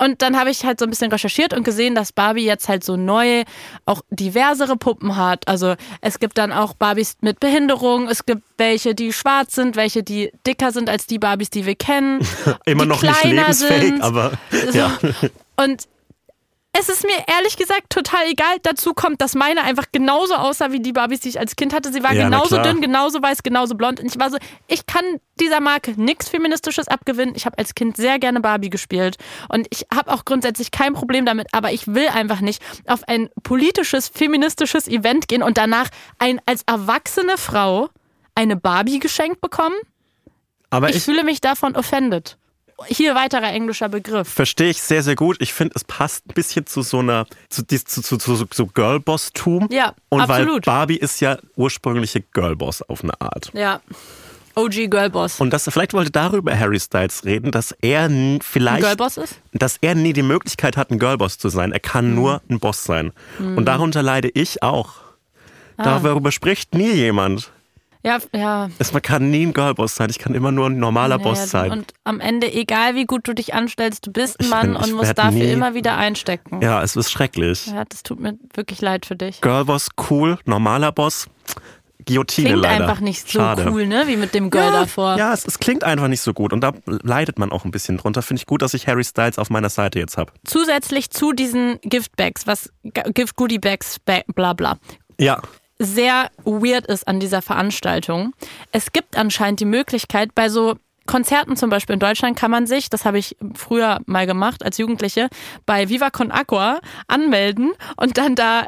Und dann habe ich halt so ein bisschen recherchiert und gesehen, dass Barbie jetzt halt so neue, auch diversere Puppen hat. Also es gibt dann auch Barbies mit Behinderung, es gibt welche, die schwarz sind, welche, die dicker sind als die Barbies, die wir kennen. [laughs] Immer noch nicht kleiner lebensfähig, sind. aber So. [laughs] ja. Und es ist mir ehrlich gesagt total egal. Dazu kommt, dass meine einfach genauso aussah wie die Barbies, die ich als Kind hatte. Sie war Ja, na genauso dünn, genauso weiß, genauso blond. Und ich war so, ich kann dieser Marke nichts Feministisches abgewinnen. Ich habe als Kind sehr gerne Barbie gespielt. Und ich habe auch grundsätzlich kein Problem damit. Aber ich will einfach nicht auf ein politisches, feministisches Event gehen und danach ein, als erwachsene Frau eine Barbie geschenkt bekommen. Aber Ich, ich, fühle mich davon offended. Hier weiterer englischer Begriff. verstehe ich sehr, sehr gut. Ich finde, es passt ein bisschen zu so einer, zu, zu, zu, zu, zu Girlboss-Tum. Ja, Und weil absolut. Barbie ist ja ursprüngliche Girlboss auf eine Art. Ja. OG Girlboss. Und das, vielleicht wollte darüber Harry Styles reden, dass er vielleicht, Girlboss ist? dass er nie die Möglichkeit hat, ein Girlboss zu sein. Er Mhm. kann nur ein Boss sein. Und darunter leide ich auch. Darüber spricht nie jemand. Ja, ja. Es, man kann nie ein Girlboss sein. Ich kann immer nur ein normaler Naja, Boss sein. Und am Ende, egal wie gut du dich anstellst, du bist ein Mann bin- und musst dafür nie- immer wieder einstecken. ja, es ist schrecklich. Ja, das tut mir wirklich leid für dich. Girlboss cool, normaler Boss. Guillotine Klingt leider. einfach nicht so Schade. cool, ne? Wie mit dem Girl ja, davor. Ja, es, es klingt einfach nicht so gut und da leidet man auch ein bisschen drunter. Finde ich gut, dass ich Harry Styles auf meiner Seite jetzt habe. Zusätzlich zu diesen Giftbags, was Gift Goodie Bags, ba- bla bla, Ja, sehr weird ist an dieser Veranstaltung. Es gibt anscheinend die Möglichkeit, bei so Konzerten zum Beispiel in Deutschland kann man sich, das habe ich früher mal gemacht als Jugendliche, bei Viva Con Aqua anmelden und dann da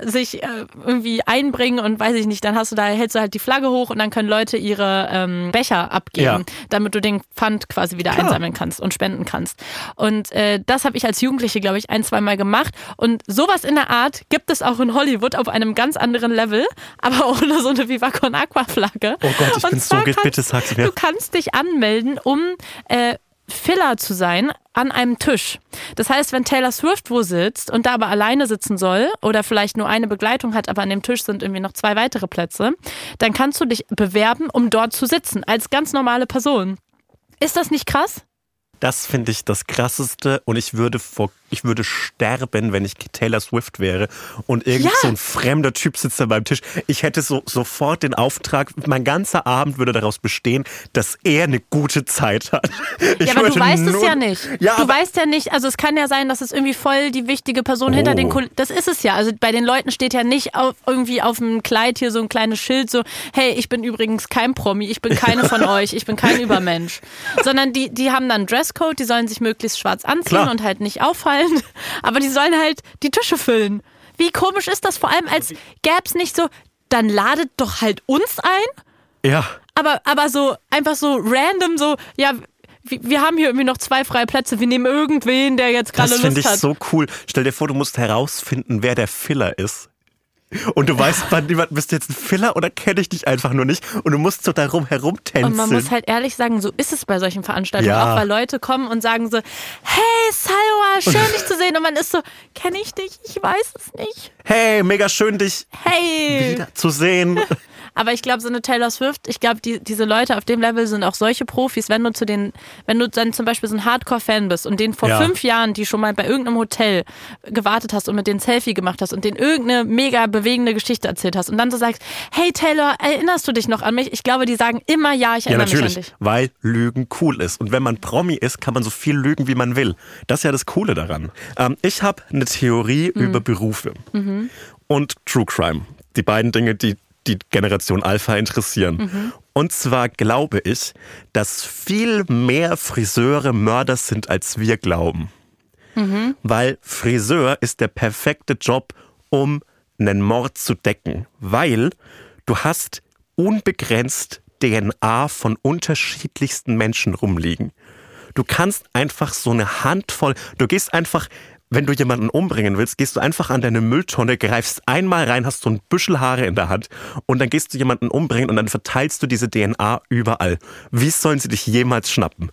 sich äh, irgendwie einbringen und weiß ich nicht, dann hast du da, hältst du halt die Flagge hoch und dann können Leute ihre ähm, Becher abgeben, Ja. damit du den Pfand quasi wieder Klar. einsammeln kannst und spenden kannst. Und äh, das habe ich als Jugendliche, glaube ich, ein, zwei Mal gemacht. Und sowas in der Art gibt es auch in Hollywood auf einem ganz anderen Level, aber ohne so eine Viva Con Aqua Flagge. Oh Gott, ich Und bin so zwar ge- kannst- bitte sag's mir. Du kannst dich anmelden, um äh, Filler zu sein an einem Tisch. Das heißt, wenn Taylor Swift wo sitzt und da aber alleine sitzen soll oder vielleicht nur eine Begleitung hat, aber an dem Tisch sind irgendwie noch zwei weitere Plätze, dann kannst du dich bewerben, um dort zu sitzen, als ganz normale Person. Ist das nicht krass? Das finde ich das Krasseste und ich würde vor, ich würde sterben, wenn ich Taylor Swift wäre und irgend Ja. so ein fremder Typ sitzt da beim Tisch. Ich hätte so sofort den Auftrag, mein ganzer Abend würde daraus bestehen, dass er eine gute Zeit hat. Ich ja, aber du weißt es ja nicht. Ja, du weißt ja nicht, also es kann ja sein, dass es irgendwie voll die wichtige Person hinter Oh. den Kulissen, das ist es ja. Also bei den Leuten steht ja nicht auf, irgendwie auf dem Kleid hier so ein kleines Schild so, hey, ich bin übrigens kein Promi, ich bin keine von [laughs] euch, ich bin kein Übermensch. Sondern die, die haben dann einen Dresscode, die sollen sich möglichst schwarz anziehen Klar. und halt nicht auffallen, [laughs] aber die sollen halt die Tische füllen. Wie komisch ist das? Vor allem als gäb's nicht so, dann ladet doch halt uns ein ja, aber, aber so einfach so random, so, ja, wir, haben hier irgendwie noch zwei freie Plätze, wir nehmen irgendwen, der jetzt gerade das Lust finde ich hat. so cool. Stell dir vor, du musst herausfinden, wer der Filler ist. Und du weißt, wann jemand, bist du jetzt ein Filler oder kenne ich dich einfach nur nicht? Und du musst so darum herumtänzeln. und man muss halt ehrlich sagen, so ist es bei solchen Veranstaltungen Ja. auch, weil Leute kommen und sagen so, hey Salwa, schön [laughs] dich zu sehen. Und man ist so, kenne ich dich? Ich weiß es nicht. hey, mega schön, dich Hey. wieder zu sehen. [laughs] Aber ich glaube, so eine Taylor Swift, ich glaube, die, diese Leute auf dem Level sind auch solche Profis, wenn du zu den, wenn du dann zum Beispiel so ein Hardcore-Fan bist und den vor Ja. fünf Jahren, die schon mal bei irgendeinem Hotel gewartet hast und mit denen Selfie gemacht hast und denen irgendeine mega bewegende Geschichte erzählt hast und dann so sagst, hey Taylor, erinnerst du dich noch an mich? Ich glaube, die sagen immer ja, ich Ja, erinnere mich an natürlich, dich. weil Lügen cool ist. Und wenn man Promi ist, kann man so viel lügen, wie man will. Das ist ja das Coole daran. Ähm, ich habe eine Theorie Mhm. über Berufe und True Crime. Die beiden Dinge, die die Generation Alpha interessieren. Mhm. Und zwar glaube ich, dass viel mehr Friseure Mörder sind, als wir glauben. Mhm. Weil Friseur ist der perfekte Job, um einen Mord zu decken. Weil du hast unbegrenzt DNA von unterschiedlichsten Menschen rumliegen. Du kannst einfach so eine Handvoll, du gehst einfach, wenn du jemanden umbringen willst, gehst du einfach an deine Mülltonne, greifst einmal rein, hast so ein Büschel Haare in der Hand und dann gehst du jemanden umbringen und dann verteilst du diese DNA überall. Wie sollen sie dich jemals schnappen?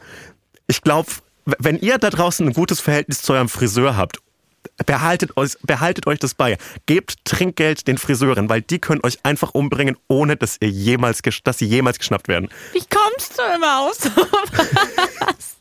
Ich glaube, wenn ihr da draußen ein gutes Verhältnis zu eurem Friseur habt, behaltet euch, behaltet euch das bei. Gebt Trinkgeld den Friseuren, weil die können euch einfach umbringen, ohne dass ihr jemals, dass sie jemals geschnappt werden. Wie kommst du immer aus sowas?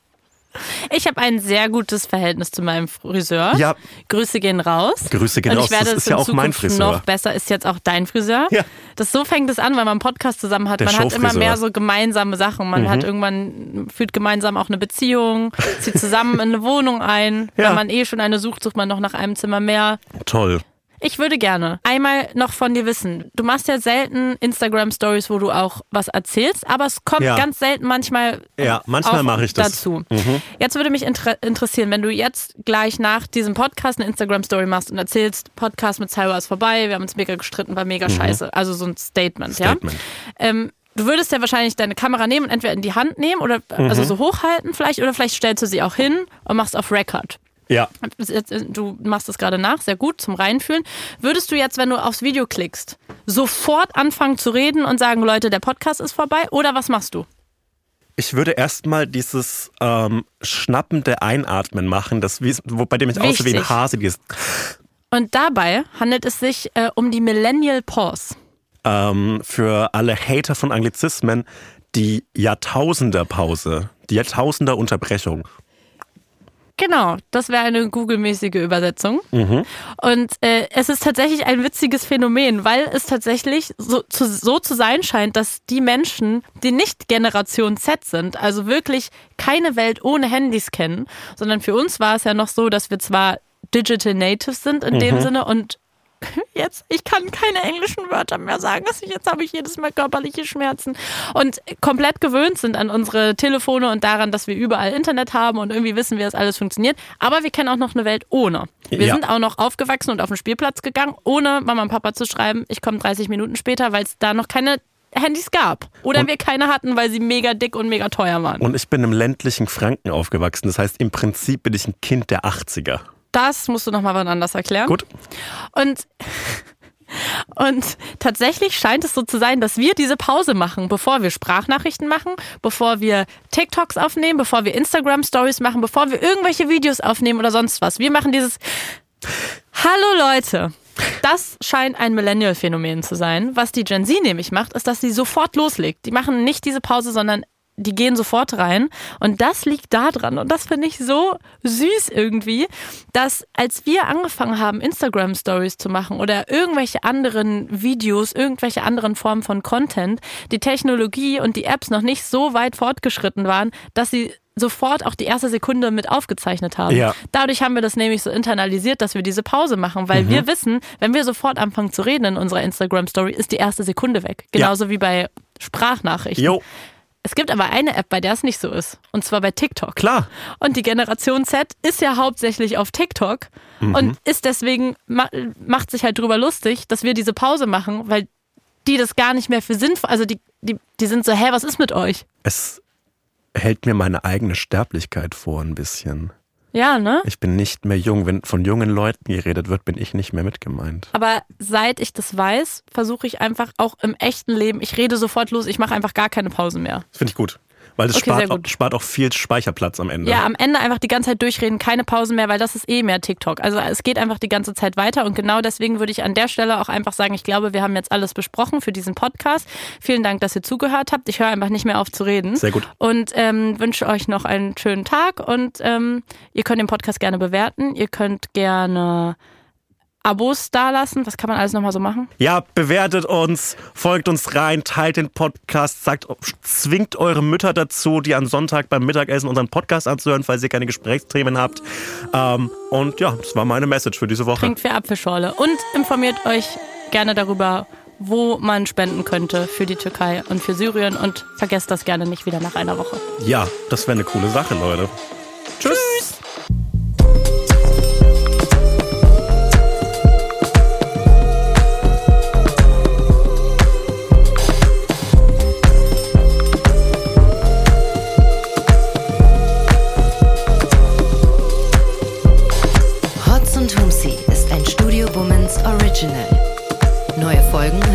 Ich habe ein sehr gutes Verhältnis zu meinem Friseur. Ja. Grüße gehen raus. Grüße gehen raus. ich werde Das es ist ja auch mein Zukunft Friseur. noch besser. Ist jetzt auch dein Friseur. Ja. Das so fängt es an, weil man einen Podcast zusammen hat. Der man hat immer mehr so gemeinsame Sachen. Man Mhm. hat irgendwann führt gemeinsam auch eine Beziehung, zieht zusammen in eine Wohnung ein. [laughs] Ja. Wenn man eh schon eine sucht, sucht man noch nach einem Zimmer mehr. Toll. Ich würde gerne einmal noch von dir wissen. Du machst ja selten Instagram-Stories, wo du auch was erzählst, aber es kommt Ja. ganz selten manchmal, Ja, manchmal mache ich das. Mhm. dazu. Jetzt würde mich inter interessieren, wenn du jetzt gleich nach diesem Podcast eine Instagram-Story machst und erzählst, Podcast mit Cyber ist vorbei, wir haben uns mega gestritten, war mega scheiße. Also so ein Statement, Mhm. Statement. ja. Ähm, du würdest ja wahrscheinlich deine Kamera nehmen und entweder in die Hand nehmen oder Mhm. also so hochhalten vielleicht oder vielleicht stellst du sie auch hin und machst auf Record. Ja. Du machst es gerade nach, sehr gut, zum Reinfühlen. Würdest du jetzt, wenn du aufs Video klickst, sofort anfangen zu reden und sagen, Leute, der Podcast ist vorbei? Oder was machst du? Ich würde erstmal dieses ähm, schnappende Einatmen machen, das wo, bei dem ich aussehe wie ein. Hase. Dieses, Und dabei handelt es sich äh, um die Millennial Pause. ähm, für alle Hater von Anglizismen die Jahrtausender-Pause, die Jahrtausender-Unterbrechung. Genau, das wäre eine Google-mäßige Übersetzung. Mhm. Und äh, es ist tatsächlich ein witziges Phänomen, weil es tatsächlich so zu, so zu sein scheint, dass die Menschen, die nicht Generation Z sind, also wirklich keine Welt ohne Handys kennen, sondern für uns war es ja noch so, dass wir zwar Digital Natives sind in dem Sinne und [laughs] jetzt, ich kann keine englischen Wörter mehr sagen. Also Jetzt habe ich jedes Mal körperliche Schmerzen und komplett gewöhnt sind an unsere Telefone und daran, dass wir überall Internet haben und irgendwie wissen, wie das alles funktioniert. Aber wir kennen auch noch eine Welt ohne. Wir Ja. sind auch noch aufgewachsen und auf den Spielplatz gegangen, ohne Mama und Papa zu schreiben, ich komme 30 Minuten später, weil es da noch keine Handys gab. Oder Und- wir keine hatten, weil sie mega dick und mega teuer waren. Und ich bin im ländlichen Franken aufgewachsen. Das heißt, im Prinzip bin ich ein Kind der 80er. Das musst du nochmal wann anders erklären. Gut. Und, [laughs] und tatsächlich scheint es so zu sein, dass wir diese Pause machen, bevor wir Sprachnachrichten machen, bevor wir TikToks aufnehmen, bevor wir Instagram-Stories machen, bevor wir irgendwelche Videos aufnehmen oder sonst was. Wir machen dieses Hallo Leute. Das scheint ein Millennial-Phänomen zu sein. Was die Gen Z nämlich macht, ist, dass sie sofort loslegt. Die machen nicht diese Pause, sondern die gehen sofort rein. Und das liegt daran, und das finde ich so süß irgendwie, dass als wir angefangen haben, Instagram-Stories zu machen oder irgendwelche anderen Videos, irgendwelche anderen Formen von Content, die Technologie und die Apps noch nicht so weit fortgeschritten waren, dass sie sofort auch die erste Sekunde mit aufgezeichnet haben. Ja. Dadurch haben wir das nämlich so internalisiert, dass wir diese Pause machen, weil Mhm. wir wissen, wenn wir sofort anfangen zu reden in unserer Instagram-Story, ist die erste Sekunde weg. Genauso wie bei Sprachnachrichten. Jo, Es gibt aber eine App, bei der es nicht so ist. Und zwar bei TikTok. klar. Und die Generation Z ist ja hauptsächlich auf TikTok und ist deswegen, ma macht sich halt drüber lustig, dass wir diese Pause machen, weil die das gar nicht mehr für sinnvoll, also die, die, die sind so, hä, was ist mit euch? Es hält mir meine eigene Sterblichkeit vor ein bisschen. Ja, ne? Ich bin nicht mehr jung. Wenn von jungen Leuten geredet wird, bin ich nicht mehr mitgemeint. Aber seit ich das weiß, versuche ich einfach auch im echten Leben, ich rede sofort los, ich mache einfach gar keine Pause mehr. Das finde ich gut. Weil das Okay, spart, auch, spart auch viel Speicherplatz am Ende. Ja, am Ende einfach die ganze Zeit durchreden, keine Pause mehr, weil das ist eh mehr TikTok. Also es geht einfach die ganze Zeit weiter und genau deswegen würde ich an der Stelle auch einfach sagen, ich glaube, wir haben jetzt alles besprochen für diesen Podcast. Vielen Dank, dass ihr zugehört habt. Ich höre einfach nicht mehr auf zu reden. Sehr gut. Und ähm, wünsche euch noch einen schönen Tag und ähm, ihr könnt den Podcast gerne bewerten. Ihr könnt gerne Abos dalassen. Was kann man alles nochmal so machen? Ja, bewertet uns, folgt uns rein, teilt den Podcast, sagt, zwingt eure Mütter dazu, die am Sonntag beim Mittagessen unseren Podcast anzuhören, falls ihr keine Gesprächsthemen habt. Ähm, und ja, das war meine Message für diese Woche. Trinkt für Apfelschorle und informiert euch gerne darüber, wo man spenden könnte für die Türkei und für Syrien und vergesst das gerne nicht wieder nach einer Woche. Ja, das wäre eine coole Sache, Leute. Tschüss. Hotz